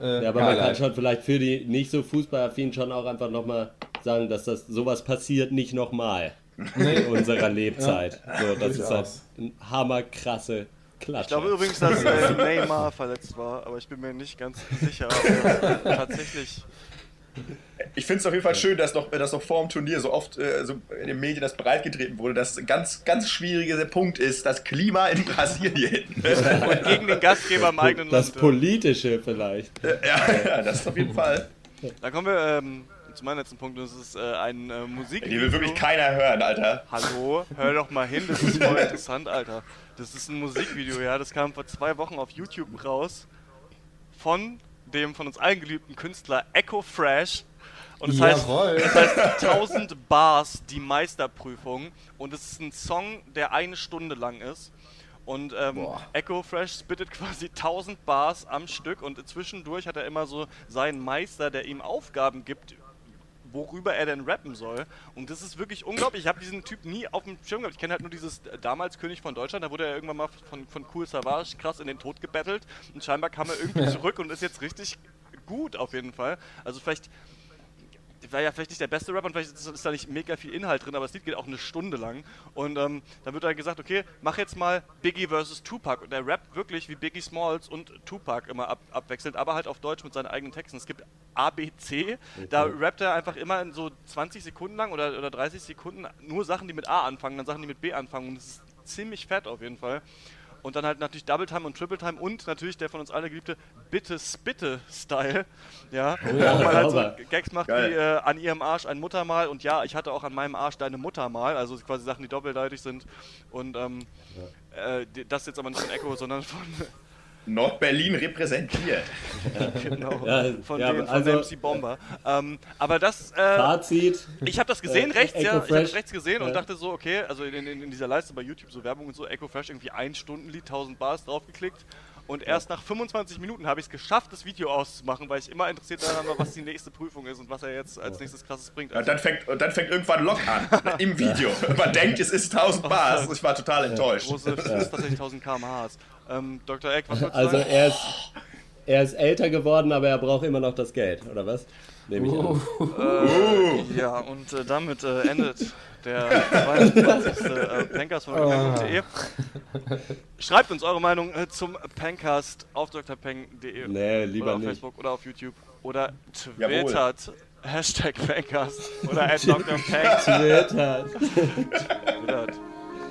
Äh, Ja, aber man kann schon vielleicht für die nicht so fußballaffin schon auch einfach nochmal sagen, dass das sowas passiert nicht nochmal in <laughs> unserer Lebzeit. so, das ist halt eine hammerkrasse Klatsche. Ich glaube übrigens, dass äh, <laughs> Neymar verletzt war, aber ich bin mir nicht ganz sicher. <laughs> Tatsächlich. ich finde es auf jeden Fall schön, dass noch, dass noch vor dem Turnier so oft äh, so in den Medien das breitgetreten wurde, dass ein ganz, ganz schwieriger Punkt ist, das Klima in Brasilien. Und gegen den Gastgeber im eigenen das Land. Politische vielleicht. ja, ja, das auf jeden Fall. Da kommen wir ähm, zu meinem letzten Punkt. Das ist äh, ein äh, Musik. Die will wirklich keiner hören, Alter. Hallo, hör doch mal hin, das ist voll interessant, Alter. Das ist ein Musikvideo, ja, das kam vor zwei Wochen auf YouTube raus von dem von uns allen geliebten Künstler Echo Fresh. Und es heißt, Jawohl. es heißt 1000 Bars, die Meisterprüfung. Und es ist ein Song, der eine Stunde lang ist. Und ähm, Boah. Echo Fresh spittet quasi 1000 Bars am Stück und zwischendurch hat er immer so seinen Meister, der ihm Aufgaben gibt, worüber er denn rappen soll. Und das ist wirklich unglaublich. Ich habe diesen Typ nie auf dem Schirm gehabt. Ich kenne halt nur dieses äh, damals König von Deutschland. Da wurde er irgendwann mal von, von Cool Savage krass in den Tod gebettelt. Und scheinbar kam er irgendwie zurück und ist jetzt richtig gut auf jeden Fall. Also vielleicht war ja vielleicht nicht der beste Rapper und vielleicht ist, ist da nicht mega viel Inhalt drin, aber das Lied geht auch eine Stunde lang. Und ähm, dann wird dann gesagt, okay, mach jetzt mal Biggie versus Tupac. Und er rappt wirklich wie Biggie Smalls und Tupac immer ab, abwechselnd, aber halt auf Deutsch mit seinen eigenen Texten. Es gibt ABC, da rappt er einfach immer in so 20 Sekunden lang oder, oder 30 Sekunden nur Sachen, die mit A anfangen, dann Sachen, die mit B anfangen. Und das ist ziemlich fett auf jeden Fall. Und dann halt natürlich Double Time und Triple Time und natürlich der von uns alle geliebte Bitte Spitte Style. Ja, ja, wo man halt so. Gags macht Geil. wie äh, an ihrem Arsch ein Muttermal und ja, ich hatte auch an meinem Arsch deine Muttermal, also quasi Sachen, die doppeldeutig sind. Und ähm, äh, die- das jetzt aber nicht von Echo, sondern von, Nordberlin repräsentiert. genau, Ja, von, ja, von also- MC Bomber. Ähm, aber das, äh, Fazit. ich habe das gesehen Äh, rechts, ja. Ich habe rechts gesehen und Ja. dachte so, okay, also in, in, in dieser Leiste bei YouTube so Werbung und so, Echo Fresh irgendwie ein Stundenlied, 1000 Bars draufgeklickt. Und erst nach 25 Minuten habe ich es geschafft, das Video auszumachen, weil ich immer interessiert daran war, was die nächste Prüfung ist und was er jetzt als nächstes krasses bringt. Und dann fängt, und dann fängt irgendwann Lock an. Im Video. Man denkt, es ist 1000 <laughs> Bars. Ich war total enttäuscht. große, das ist tatsächlich 1000 km/h. Ähm, Dr. Eck, was wolltest du Also sagen? er ist, er ist älter geworden, aber er braucht immer noch das Geld, oder was? Nehme ich an. Äh, ja, und äh, damit äh, endet der 22. äh, Pancast von drpeng.de. Schreibt uns eure Meinung äh, zum Pancast auf drpeng.de Nee, lieber oder auf nicht. Facebook oder auf YouTube oder Jawohl. twittert Hashtag Pancast oder at drpeng. Twitter. Twittert.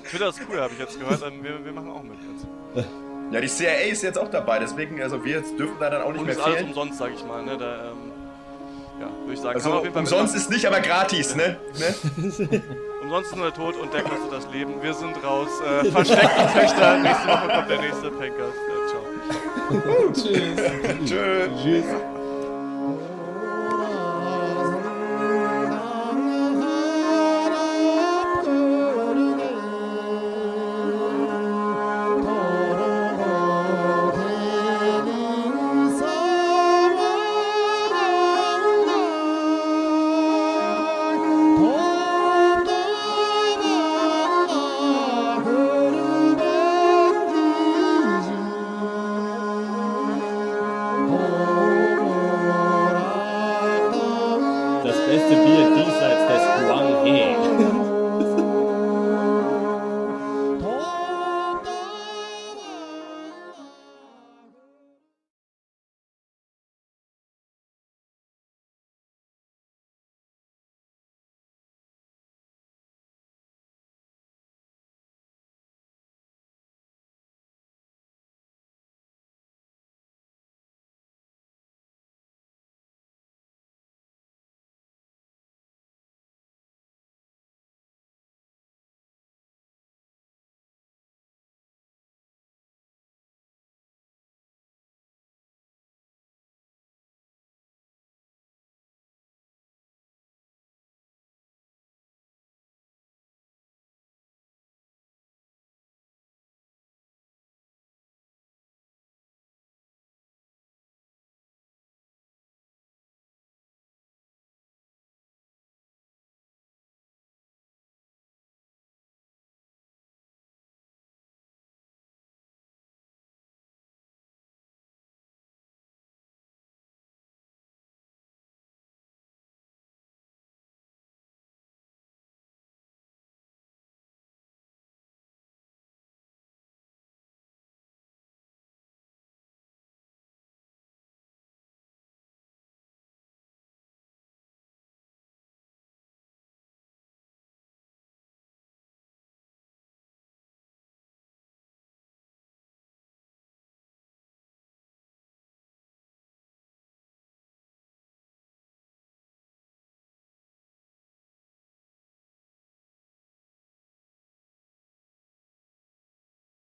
Twitter ist cool, habe ich jetzt gehört. Ähm, wir, wir machen auch mit jetzt. Ja, die CIA ist jetzt auch dabei, deswegen, also wir dürfen da dann auch nicht Und mehr ist alles fehlen. umsonst, sage ich mal. Ne? Da, ähm, ja, würde ich sagen. Also kann man auf jeden Fall umsonst ist nicht, aber gratis, ne? ne? <laughs> Umsonst ist nur der Tod und der kostet das Leben. Wir sind raus. Äh, versteckte Töchter. Nächste Woche kommt der nächste Pancast. Äh, ciao. Tschüss. Tschö. Tschüss. das beste Bier diesseits des Guanghe.